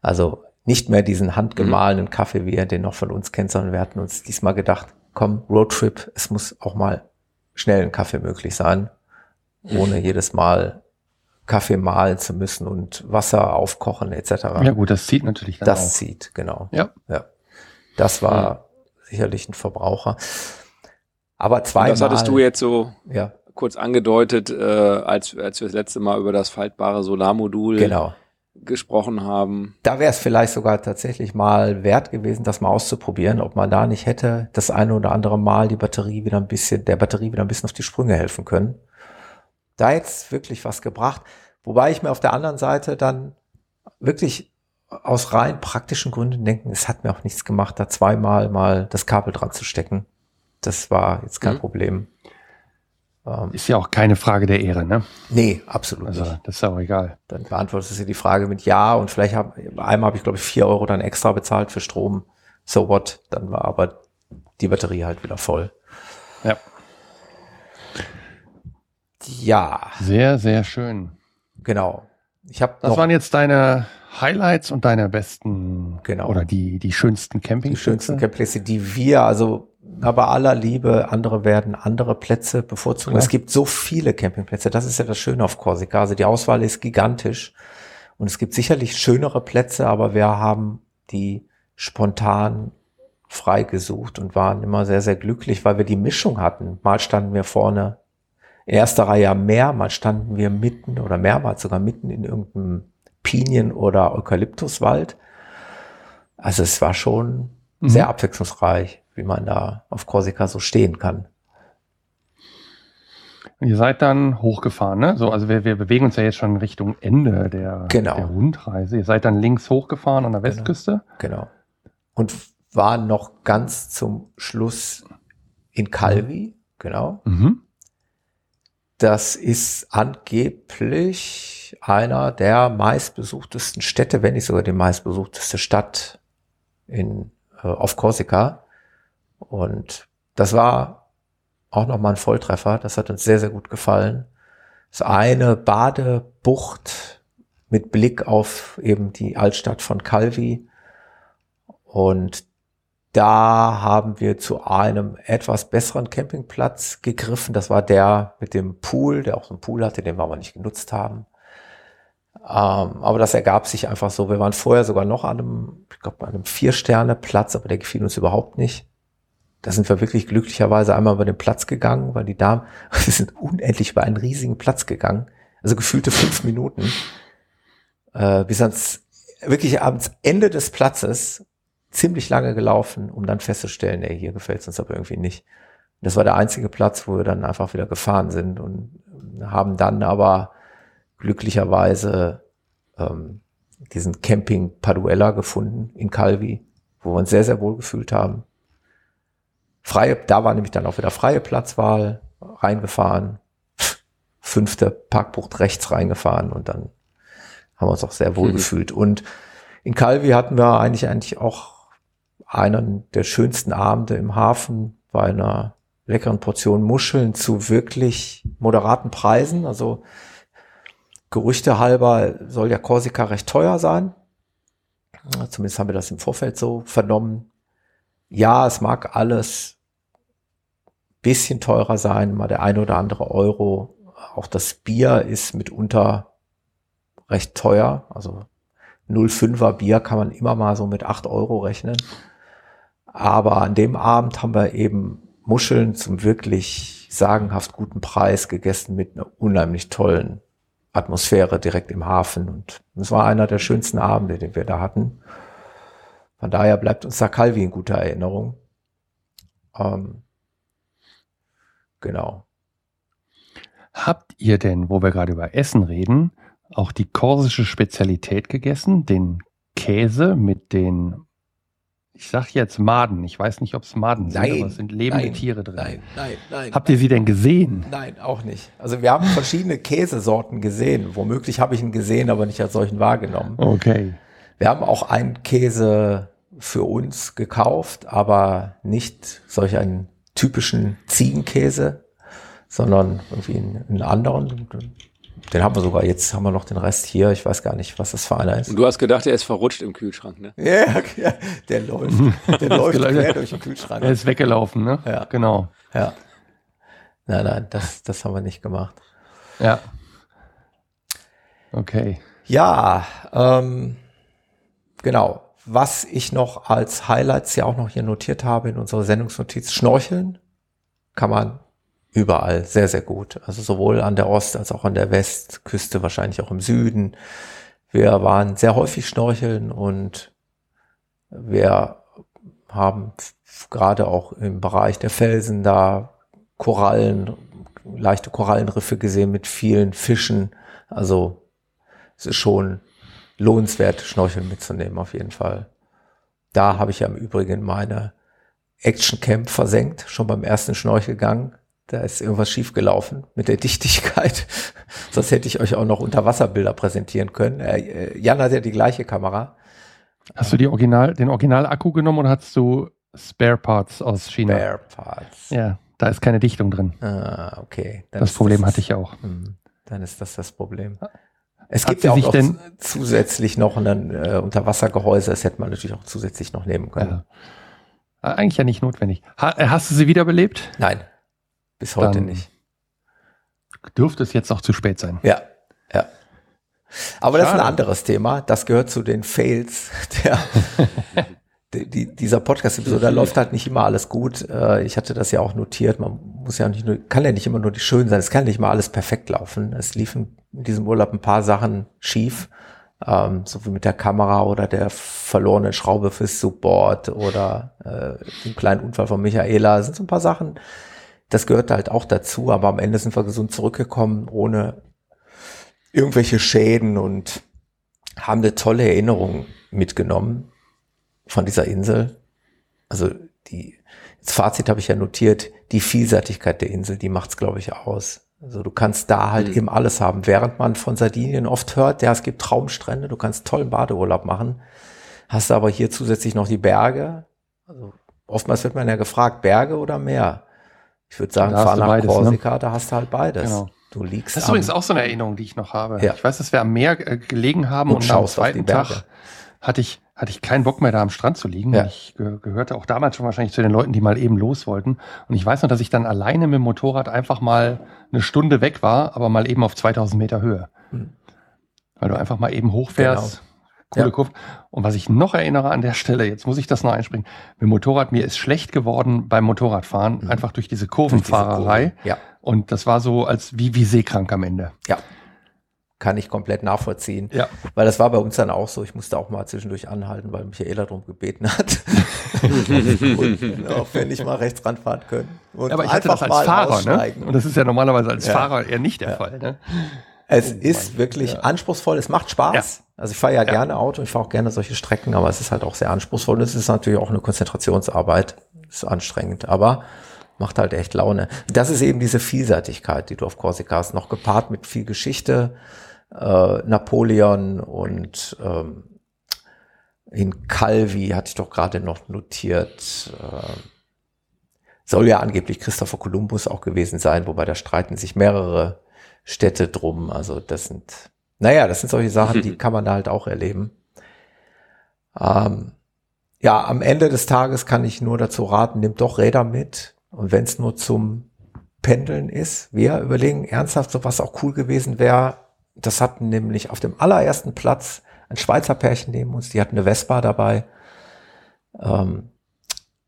Also nicht mehr diesen handgemahlenen mhm. Kaffee, wie er den noch von uns kennt, sondern wir hatten uns diesmal gedacht, komm, Roadtrip, es muss auch mal schnell ein Kaffee möglich sein, ohne *laughs* jedes Mal Kaffee mahlen zu müssen und Wasser aufkochen etc. Ja gut, das zieht natürlich dann Das auch. zieht, genau. Ja. ja. Das war ja. sicherlich ein Verbraucher. Aber zweimal. Das hattest du jetzt so ja. kurz angedeutet, äh, als, als wir das letzte Mal über das faltbare Solarmodul genau gesprochen haben. Da wäre es vielleicht sogar tatsächlich mal wert gewesen, das mal auszuprobieren, ob man da nicht hätte das eine oder andere Mal die Batterie wieder ein bisschen, der Batterie wieder ein bisschen auf die Sprünge helfen können. Da jetzt wirklich was gebracht. Wobei ich mir auf der anderen Seite dann wirklich aus rein praktischen Gründen denken, es hat mir auch nichts gemacht, da zweimal mal das Kabel dran zu stecken. Das war jetzt kein mhm. Problem. Ähm, ist ja auch keine Frage der Ehre, ne? Nee, absolut also, nicht. Das ist auch egal. Dann beantwortest du die Frage mit Ja und vielleicht hab, einmal habe ich, glaube ich, vier Euro dann extra bezahlt für Strom. So what? Dann war aber die Batterie halt wieder voll. Ja. Ja. Sehr, sehr schön. Genau. Ich habe Das waren jetzt deine Highlights und deine besten genau. oder die, die schönsten Campingplätze. Die schönsten Campingplätze, die wir, also aber aller Liebe, andere werden andere Plätze bevorzugen. Klar. Es gibt so viele Campingplätze. Das ist ja das Schöne auf Korsika. Also die Auswahl ist gigantisch. Und es gibt sicherlich schönere Plätze, aber wir haben die spontan freigesucht und waren immer sehr, sehr glücklich, weil wir die Mischung hatten. Mal standen wir vorne in erster Reihe am Meer, mal standen wir mitten oder mehrmals sogar mitten in irgendeinem Pinien- oder Eukalyptuswald. Also es war schon mhm. sehr abwechslungsreich wie man da auf Korsika so stehen kann. ihr seid dann hochgefahren, ne? So, also wir, wir bewegen uns ja jetzt schon Richtung Ende der, genau. der Rundreise. Ihr seid dann links hochgefahren an der genau. Westküste. Genau. Und waren noch ganz zum Schluss in Calvi, genau. Mhm. Das ist angeblich einer der meistbesuchtesten Städte, wenn nicht sogar die meistbesuchteste Stadt in, äh, auf Korsika. Und das war auch nochmal ein Volltreffer. Das hat uns sehr, sehr gut gefallen. Das eine Badebucht mit Blick auf eben die Altstadt von Calvi. Und da haben wir zu einem etwas besseren Campingplatz gegriffen. Das war der mit dem Pool, der auch so einen Pool hatte, den wir aber nicht genutzt haben. Ähm, aber das ergab sich einfach so. Wir waren vorher sogar noch an einem, ich glaube, an einem Vier-Sterne-Platz, aber der gefiel uns überhaupt nicht da sind wir wirklich glücklicherweise einmal über den Platz gegangen, weil die Damen, *laughs* wir sind unendlich über einen riesigen Platz gegangen, also gefühlte fünf *laughs* Minuten, äh, bis ans wirklich abends Ende des Platzes ziemlich lange gelaufen, um dann festzustellen, ey, hier gefällt es uns aber irgendwie nicht. Und das war der einzige Platz, wo wir dann einfach wieder gefahren sind und haben dann aber glücklicherweise ähm, diesen Camping Paduella gefunden in Calvi, wo wir uns sehr, sehr wohl gefühlt haben freie, da war nämlich dann auch wieder freie Platzwahl reingefahren, fünfte Parkbucht rechts reingefahren und dann haben wir uns auch sehr wohl mhm. gefühlt. Und in Calvi hatten wir eigentlich eigentlich auch einen der schönsten Abende im Hafen bei einer leckeren Portion Muscheln zu wirklich moderaten Preisen. Also Gerüchte halber soll ja Korsika recht teuer sein. Zumindest haben wir das im Vorfeld so vernommen. Ja, es mag alles bisschen teurer sein, mal der ein oder andere Euro. Auch das Bier ist mitunter recht teuer. Also 0,5er Bier kann man immer mal so mit 8 Euro rechnen. Aber an dem Abend haben wir eben Muscheln zum wirklich sagenhaft guten Preis gegessen mit einer unheimlich tollen Atmosphäre direkt im Hafen. Und es war einer der schönsten Abende, den wir da hatten. Von daher bleibt uns da Calvi in guter Erinnerung. Ähm, Genau. Habt ihr denn, wo wir gerade über Essen reden, auch die korsische Spezialität gegessen, den Käse mit den Ich sag jetzt Maden. Ich weiß nicht, ob es Maden nein, sind, aber es sind lebende nein, Tiere drin. Nein, nein, nein. Habt ihr sie denn gesehen? Nein, auch nicht. Also wir haben verschiedene Käsesorten gesehen. Womöglich habe ich ihn gesehen, aber nicht als solchen wahrgenommen. Okay. Wir haben auch einen Käse für uns gekauft, aber nicht solch einen typischen Ziegenkäse, sondern irgendwie einen, einen anderen. Den haben wir sogar, jetzt haben wir noch den Rest hier. Ich weiß gar nicht, was das für einer ist. Und du hast gedacht, er ist verrutscht im Kühlschrank, ne? Ja, *laughs* ja der läuft, *laughs* der läuft quer durch den Kühlschrank. Er ist weggelaufen, ne? Ja. Genau. Ja. Nein, nein, das, das haben wir nicht gemacht. Ja. Okay. Ja, ähm, genau. Was ich noch als Highlights ja auch noch hier notiert habe in unserer Sendungsnotiz, Schnorcheln kann man überall sehr, sehr gut. Also sowohl an der Ost- als auch an der Westküste, wahrscheinlich auch im Süden. Wir waren sehr häufig schnorcheln und wir haben gerade auch im Bereich der Felsen da Korallen, leichte Korallenriffe gesehen mit vielen Fischen. Also es ist schon lohnenswert, Schnorcheln mitzunehmen, auf jeden Fall. Da habe ich ja im Übrigen meine Action Camp versenkt, schon beim ersten Schnorchelgang. Da ist irgendwas schiefgelaufen mit der *laughs* Dichtigkeit. Sonst hätte ich euch auch noch Unterwasserbilder präsentieren können. Äh, Jan hat ja die gleiche Kamera. Hast du die Original, den Original-Akku genommen oder hast du Spare Parts aus China? Spare Parts. Ja, da ist keine Dichtung drin. Ah, okay. Dann das Problem hatte ich auch. Hm, Dann ist das das Problem. Es Hat gibt ja auch noch denn- zusätzlich noch ein äh, Unterwassergehäuse. Das hätte man natürlich auch zusätzlich noch nehmen können. Ja. Äh, Eigentlich ja nicht notwendig. Ha äh, hast du sie wiederbelebt? Nein, bis heute Dann- nicht. Dürfte es jetzt noch zu spät sein. Ja, ja. Aber das ist ein Schade. anderes Thema. Das gehört zu den Fails der, *laughs* die, die, dieser Podcast-Episode. Da läuft halt nicht immer alles gut. Äh, Ich hatte das ja auch notiert. Man muss ja nicht nur, kann ja nicht immer nur die schön sein. Es kann nicht immer alles perfekt laufen. Es liefen in diesem Urlaub ein paar Sachen schief. Ähm, so wie mit der Kamera oder der verlorenen Schraube fürs Support oder äh, dem kleinen Unfall von Michaela. Das sind so ein paar Sachen, das gehört halt auch dazu, aber am Ende sind wir gesund zurückgekommen, ohne irgendwelche Schäden und haben eine tolle Erinnerung mitgenommen von dieser Insel. Also die, das Fazit habe ich ja notiert, die Vielseitigkeit der Insel, die macht's glaube ich, aus. Also du kannst da halt Mhm. eben alles haben, während man von Sardinien oft hört, ja, es gibt Traumstrände, du kannst tollen Badeurlaub machen, hast aber hier zusätzlich noch die Berge. Also oftmals wird man ja gefragt, Berge oder Meer? Ich würde sagen, fahr nach beides, ne? Korsika, da hast du halt beides. Genau. Du liegst Das ist am- übrigens auch so eine Erinnerung, die ich noch habe. Ja. Ich weiß, dass wir am Meer äh, gelegen haben Und und, am zweiten Berge. Tag hatte ich, hatte ich keinen Bock mehr da am Strand zu liegen. Ja. Ich ge gehörte auch damals schon wahrscheinlich zu den Leuten, die mal eben los wollten. Und ich weiß noch, dass ich dann alleine mit dem Motorrad einfach mal eine Stunde weg war, aber mal eben auf 2000 Meter Höhe. Hm. Weil du einfach mal eben hochfährst. Genau. Coole Ja. Kurve. Und was ich noch erinnere an der Stelle, jetzt muss ich das noch einspringen, mit dem Motorrad, mir ist schlecht geworden beim Motorradfahren, Mhm. einfach durch diese Durch diese Kurvenfahrerei. Kurve. Ja, Und das war so als wie, wie seekrank am Ende. ja. Kann ich komplett nachvollziehen. Ja. Weil das war bei uns dann auch so. Ich musste auch mal zwischendurch anhalten, weil Michaela darum gebeten hat. *laughs* und auch wenn ich mal rechts ranfahren können. Und Ja, aber ich hatte das als mal Fahrer, ne? Und das ist ja normalerweise als Ja. Fahrer eher nicht der. Fall, ne? Es Oh ist wirklich anspruchsvoll. Es macht Spaß. Also ich fahre ja, gerne Auto. Ich fahre auch gerne solche Strecken, aber es ist halt auch sehr anspruchsvoll. Und es ist natürlich auch eine Konzentrationsarbeit. Ist anstrengend, aber macht halt echt Laune. Das ist eben diese Vielseitigkeit, die du auf Korsika hast, noch gepaart mit viel Geschichte, äh, Napoleon und ähm, in Calvi hatte ich doch gerade noch notiert. Äh, soll ja angeblich Christopher Columbus auch gewesen sein, wobei da streiten sich mehrere Städte drum. Also das sind, naja, das sind solche Sachen, die *laughs* kann man da halt auch erleben. Ähm, ja, am Ende des Tages kann ich nur dazu raten, nehmt doch Räder mit. Und wenn es nur zum Pendeln ist, wir überlegen ernsthaft, so was auch cool gewesen wäre. Das hatten nämlich auf dem allerersten Platz ein Schweizer Pärchen neben uns, die hatten eine Vespa dabei. Ähm,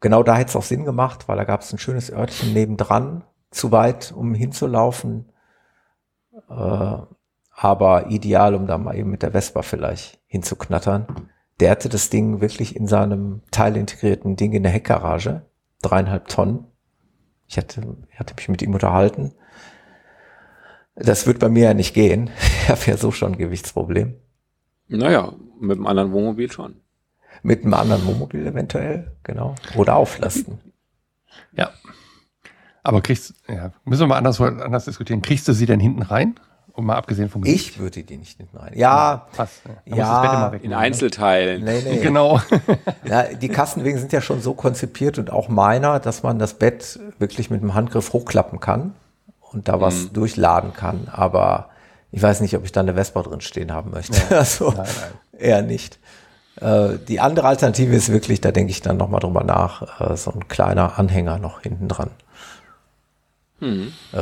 genau da hätte es auch Sinn gemacht, weil da gab es ein schönes Örtchen nebendran, zu weit, um hinzulaufen. Äh, aber ideal, um da mal eben mit der Vespa vielleicht hinzuknattern. Der hatte das Ding wirklich in seinem teilintegrierten Ding in der Heckgarage. Dreieinhalb Tonnen. Ich hatte, ich hatte mich mit ihm unterhalten. Das wird bei mir ja nicht gehen. *laughs* Ich habe ja so schon ein Gewichtsproblem. Naja, mit dem anderen Wohnmobil schon. Mit einem anderen Wohnmobil eventuell, genau. Oder auflasten. Ja. Aber kriegst, ja, müssen wir mal anders, anders diskutieren. Kriegst du sie denn hinten rein? Und mal abgesehen vom Gewicht. Ich würde die nicht hinten rein. Ja, passt. Ja, ja in Einzelteilen. Nee, nee. Genau. *laughs* Ja, die Kastenwegen sind ja schon so konzipiert und auch meiner, dass man das Bett wirklich mit dem Handgriff hochklappen kann und da was mhm. durchladen kann. Aber ich weiß nicht, ob ich da eine Vespa drin stehen haben möchte. Ja. *laughs* Also nein, nein. eher nicht. Äh, die andere Alternative ist wirklich, da denke ich dann nochmal drüber nach, äh, so ein kleiner Anhänger noch hinten dran. Mhm. Äh,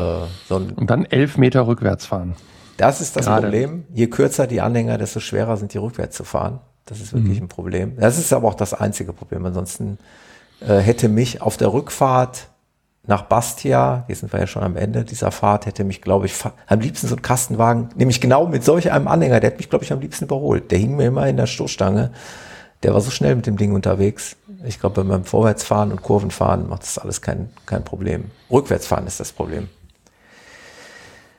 so und dann elf Meter rückwärts fahren. Das ist das Gerade. Problem. Je kürzer die Anhänger, desto schwerer sind die rückwärts zu fahren. Das ist wirklich mhm. ein Problem. Das ist aber auch das einzige Problem. Ansonsten hätte mich auf der Rückfahrt nach Bastia, hier sind wir ja schon am Ende dieser Fahrt, hätte mich, glaube ich, am liebsten so ein Kastenwagen, nämlich genau mit solch einem Anhänger, der hätte mich, glaube ich, am liebsten überholt. Der hing mir immer in der Stoßstange. Der war so schnell mit dem Ding unterwegs. Ich glaube, beim Vorwärtsfahren und Kurvenfahren macht das alles kein, kein Problem. Rückwärtsfahren ist das Problem.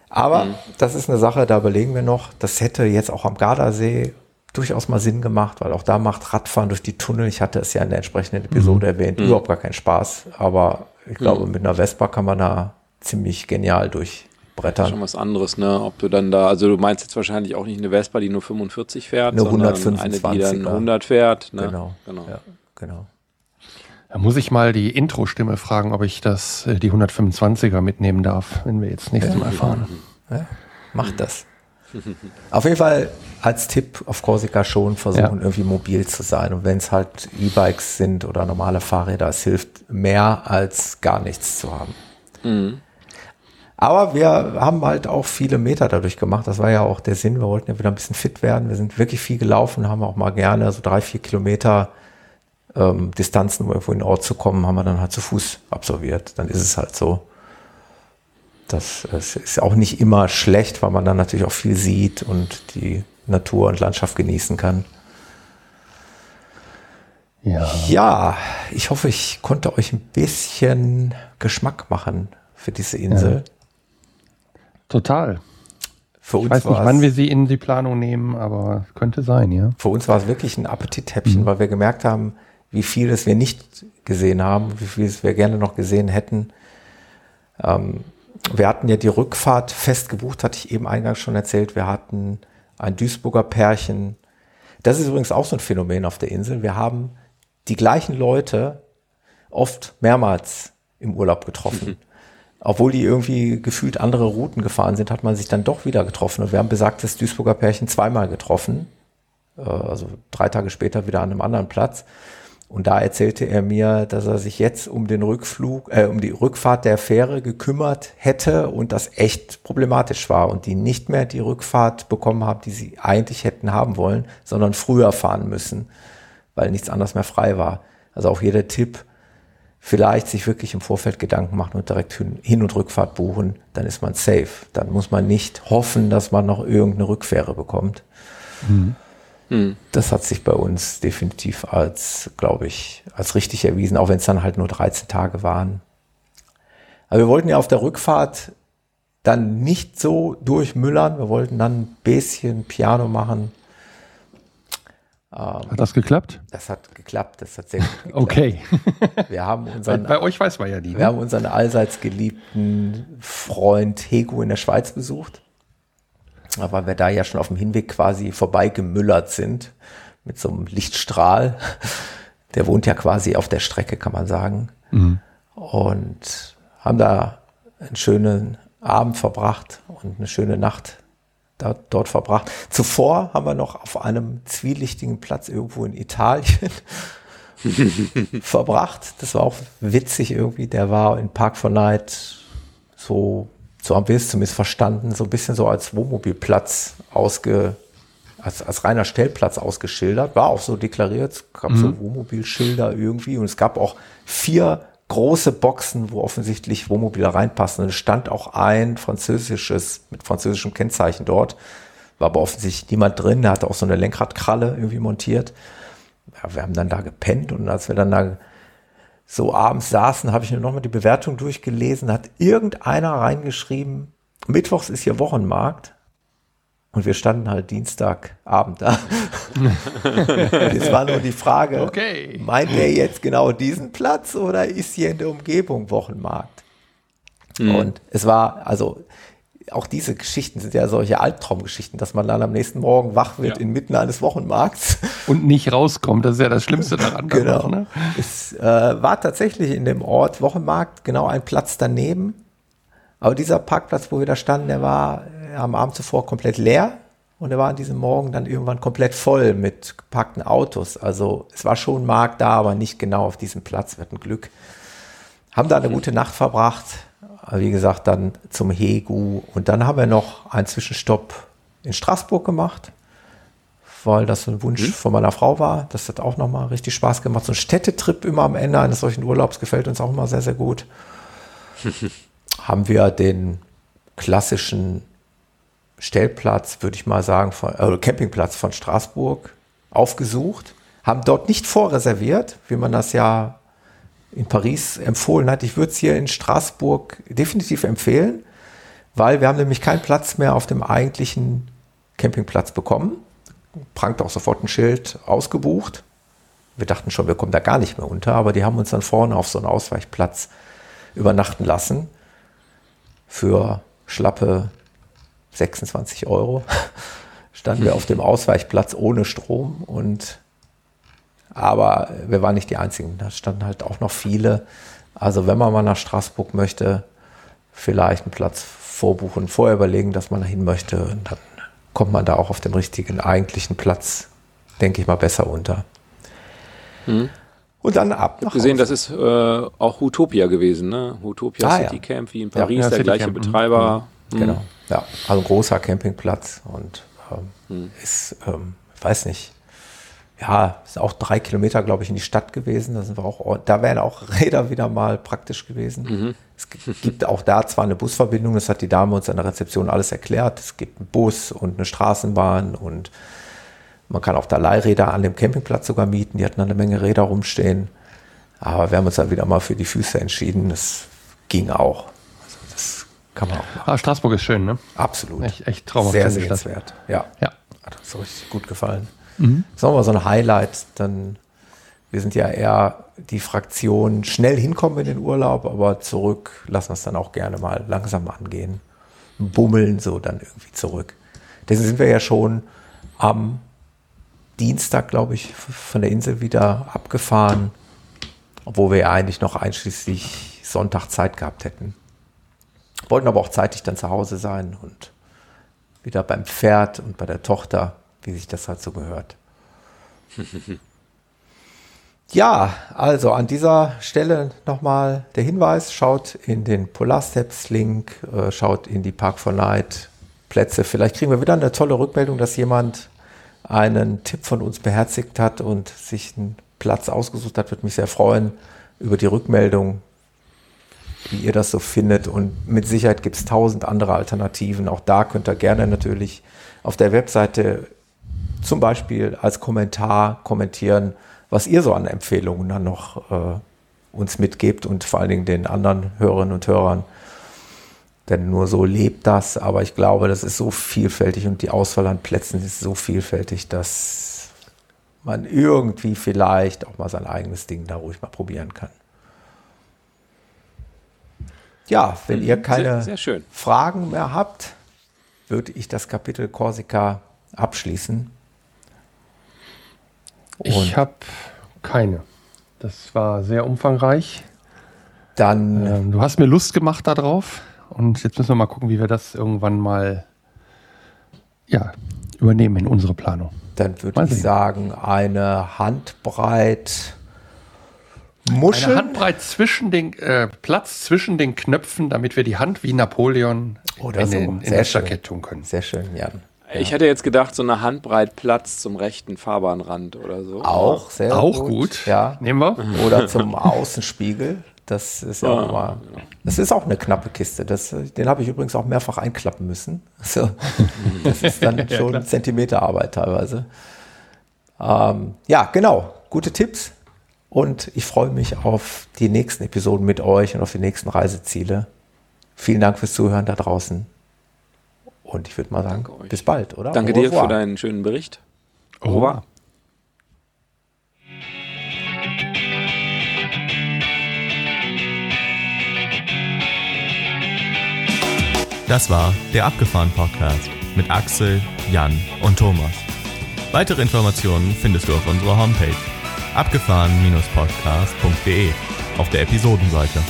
Aber mhm. das ist eine Sache, da überlegen wir noch. Das hätte jetzt auch am Gardasee durchaus mal Sinn gemacht, weil auch da macht Radfahren durch die Tunnel, ich hatte es ja in der entsprechenden Episode mhm. erwähnt, mhm. überhaupt gar keinen Spaß. Aber ich glaube, mhm. mit einer Vespa kann man da ziemlich genial durchbrettern. Schon was anderes, ne? Ob du dann da, also du meinst jetzt wahrscheinlich auch nicht eine Vespa, die nur 45 fährt, eine sondern 125 eine, die dann 100 fährt. Ne? Genau, genau. Ja, genau. Da muss ich mal die Intro-Stimme fragen, ob ich das, äh, die 125er mitnehmen darf, wenn wir jetzt nächstes Mal fahren. Ja, macht das. *laughs* Auf jeden Fall als Tipp auf Korsika schon versuchen, ja. irgendwie mobil zu sein. Und wenn es halt E-Bikes sind oder normale Fahrräder, es hilft mehr als gar nichts zu haben. Mhm. Aber wir haben halt auch viele Meter dadurch gemacht. Das war ja auch der Sinn. Wir wollten ja wieder ein bisschen fit werden. Wir sind wirklich viel gelaufen, haben auch mal gerne so drei, vier Kilometer ähm, Distanzen, um irgendwo in den Ort zu kommen, haben wir dann halt zu Fuß absolviert. Dann ist es halt so. Das, das ist auch nicht immer schlecht, weil man dann natürlich auch viel sieht und die Natur und Landschaft genießen kann. Ja. ja, ich hoffe, ich konnte euch ein bisschen Geschmack machen für diese Insel. Ja. Total. Für uns ich weiß nicht, wann wir sie in die Planung nehmen, aber könnte sein, ja. Für uns war es wirklich ein Appetithäppchen, mhm. weil wir gemerkt haben, wie viel es wir nicht gesehen haben, wie viel es wir gerne noch gesehen hätten. Ähm, wir hatten ja die Rückfahrt fest gebucht, hatte ich eben eingangs schon erzählt. Wir hatten ein Duisburger Pärchen. Das ist übrigens auch so ein Phänomen auf der Insel. Wir haben die gleichen Leute oft mehrmals im Urlaub getroffen. Mhm. *laughs* Obwohl die irgendwie gefühlt andere Routen gefahren sind, hat man sich dann doch wieder getroffen. Und wir haben besagtes Duisburger Pärchen zweimal getroffen. Äh, also drei Tage später wieder an einem anderen Platz. Und da erzählte er mir, dass er sich jetzt um den Rückflug, äh, um die Rückfahrt der Fähre gekümmert hätte und das echt problematisch war und die nicht mehr die Rückfahrt bekommen haben, die sie eigentlich hätten haben wollen, sondern früher fahren müssen, weil nichts anderes mehr frei war. Also auch jeder Tipp, vielleicht sich wirklich im Vorfeld Gedanken machen und direkt Hin- und Rückfahrt buchen, dann ist man safe. Dann muss man nicht hoffen, dass man noch irgendeine Rückfähre bekommt. Mhm. Hm. Das hat sich bei uns definitiv als, glaube ich, als richtig erwiesen, auch wenn es dann halt nur 13 Tage waren. Aber wir wollten ja auf der Rückfahrt dann nicht so durchmüllern. Wir wollten dann ein bisschen Piano machen. Ähm, hat das geklappt? Das hat geklappt, das hat sehr gut *laughs* geklappt. Okay. Wir haben *laughs* unseren, bei, bei euch weiß man ja die. Wir ne? haben unseren allseits geliebten Freund Hego in der Schweiz besucht weil wir da ja schon auf dem Hinweg quasi vorbeigemüllert sind mit so einem Lichtstrahl. Der wohnt ja quasi auf der Strecke, kann man sagen. Mhm. Und haben da einen schönen Abend verbracht und eine schöne Nacht da, dort verbracht. Zuvor haben wir noch auf einem zwielichtigen Platz irgendwo in Italien *laughs* verbracht. Das war auch witzig irgendwie. Der war in Park for Night so so haben wir es zumindest verstanden, so ein bisschen so als Wohnmobilplatz ausge, als, als reiner Stellplatz ausgeschildert, war auch so deklariert, es gab mhm. so Wohnmobilschilder irgendwie und es gab auch vier große Boxen, wo offensichtlich Wohnmobile reinpassen. Und es stand auch ein französisches, mit französischem Kennzeichen dort, war aber offensichtlich niemand drin, der hatte auch so eine Lenkradkralle irgendwie montiert. Ja, wir haben dann da gepennt und als wir dann da so abends saßen, habe ich mir nochmal die Bewertung durchgelesen, hat irgendeiner reingeschrieben, Mittwochs ist hier Wochenmarkt. Und wir standen halt Dienstagabend da. *laughs* es war nur die Frage, okay. meint er jetzt genau diesen Platz oder ist hier in der Umgebung Wochenmarkt? Mhm. Und es war, also auch diese Geschichten sind ja solche Albtraumgeschichten, dass man dann am nächsten Morgen wach wird ja. inmitten eines Wochenmarkts. Und nicht rauskommt, das ist ja das Schlimmste daran. genau. ne? Es äh, war tatsächlich in dem Ort Wochenmarkt genau ein Platz daneben. Aber dieser Parkplatz, wo wir da standen, der war am Abend zuvor komplett leer und er war an diesem Morgen dann irgendwann komplett voll mit gepackten Autos. Also es war schon Markt da, aber nicht genau auf diesem Platz. Wir hatten Glück. Haben da eine gute Nacht verbracht. Wie gesagt, dann zum Hegu. Und dann haben wir noch einen Zwischenstopp in Straßburg gemacht, weil das ein Wunsch mhm. von meiner Frau war. Das hat auch nochmal richtig Spaß gemacht. So ein Städtetrip immer am Ende eines solchen Urlaubs gefällt uns auch immer sehr, sehr gut. *laughs* haben wir den klassischen Stellplatz, würde ich mal sagen, von, äh, Campingplatz von Straßburg aufgesucht, haben dort nicht vorreserviert, wie man das ja in Paris empfohlen hat. Ich würde es hier in Straßburg definitiv empfehlen, weil wir haben nämlich keinen Platz mehr auf dem eigentlichen Campingplatz bekommen. Prangt auch sofort ein Schild ausgebucht. Wir dachten schon, wir kommen da gar nicht mehr unter, aber die haben uns dann vorne auf so einen Ausweichplatz übernachten lassen für schlappe 26 Euro *laughs* standen wir auf dem Ausweichplatz ohne Strom und aber wir waren nicht die einzigen. Da standen halt auch noch viele. Also wenn man mal nach Straßburg möchte, vielleicht einen Platz vorbuchen, vorher überlegen, dass man dahin möchte. Und dann kommt man da auch auf dem richtigen eigentlichen Platz, denke ich mal, besser unter. Hm. Und dann ab. Ich habe gesehen, das ist äh, auch Utopia gewesen, ne? Utopia ah, City ja. Camp wie in Paris, ja, der gleiche Camp. Betreiber. Mhm. Genau. Ja, also ein großer Campingplatz und ähm, hm. ist, ähm, ich weiß nicht, ja, ist auch drei Kilometer, glaube ich, in die Stadt gewesen. Da sind wir auch, da wären auch *laughs* Räder wieder mal praktisch gewesen. Mhm. Es gibt auch da zwar eine Busverbindung, das hat die Dame uns an der Rezeption alles erklärt. Es gibt einen Bus und eine Straßenbahn und man kann auch da Leihräder an dem Campingplatz sogar mieten. Die hatten eine Menge Räder rumstehen. Aber wir haben uns dann wieder mal für die Füße entschieden. Das ging auch. Kann man auch machen. Ah, Straßburg ist schön, ne? Absolut. Echt, echt traumhaft. Sehr sehenswert. Ja. ja. Hat uns so richtig gut gefallen. Mhm. Das ist nochmal so ein Highlight. Dann, wir sind ja eher die Fraktion schnell hinkommen in den Urlaub, aber zurück lassen wir es dann auch gerne mal langsam angehen. Bummeln so dann irgendwie zurück. Deswegen sind wir ja schon am Dienstag, glaube ich, von der Insel wieder abgefahren, obwohl wir ja eigentlich noch einschließlich Sonntag Zeit gehabt hätten. Wollten aber auch zeitig dann zu Hause sein und wieder beim Pferd und bei der Tochter, wie sich das halt so gehört. *laughs* ja, also an dieser Stelle nochmal der Hinweis, schaut in den Polar Steps Link, äh, schaut in die Park for Night Plätze. Vielleicht kriegen wir wieder eine tolle Rückmeldung, dass jemand einen Tipp von uns beherzigt hat und sich einen Platz ausgesucht hat, würde mich sehr freuen über die Rückmeldung wie ihr das so findet. Und mit Sicherheit gibt es tausend andere Alternativen. Auch da könnt ihr gerne natürlich auf der Webseite zum Beispiel als Kommentar kommentieren, was ihr so an Empfehlungen dann noch äh, uns mitgebt und vor allen Dingen den anderen Hörerinnen und Hörern. Denn nur so lebt das. Aber ich glaube, das ist so vielfältig und die Auswahl an Plätzen ist so vielfältig, dass man irgendwie vielleicht auch mal sein eigenes Ding da ruhig mal probieren kann ja, wenn ihr keine sehr, sehr Fragen mehr habt, würde ich das Kapitel Korsika abschließen. Ich habe keine. Das war sehr umfangreich. Dann. Ähm, du hast mir Lust gemacht darauf. Und jetzt müssen wir mal gucken, wie wir das irgendwann mal ja, übernehmen in unsere Planung. Dann würde ich sagen, eine Handbreit Muscheln. Eine Handbreit zwischen den äh, Platz zwischen den Knöpfen, damit wir die Hand wie Napoleon Oder in, so. den, in das Jackett tun können. Sehr schön, Jan. Ich hätte jetzt gedacht, so eine Handbreit Platz zum rechten Fahrbahnrand oder so. Auch sehr auch gut. gut. Ja. Nehmen wir. Oder zum Außenspiegel. Das ist ja, auch mal. Das ist auch eine knappe Kiste. Das, den habe ich übrigens auch mehrfach einklappen müssen. *laughs* Also, das ist dann *laughs* schon ja, Zentimeterarbeit teilweise. Ähm, ja, genau. Gute Tipps. Und ich freue mich auf die nächsten Episoden mit euch und auf die nächsten Reiseziele. Vielen Dank fürs Zuhören da draußen. Und ich würde mal sagen, bis bald, oder? Danke dir für deinen schönen Bericht. Au revoir. Das war der Abgefahren Podcast mit Axel, Jan und Thomas. Weitere Informationen findest du auf unserer Homepage abgefahren-podcast.de auf der Episodenseite.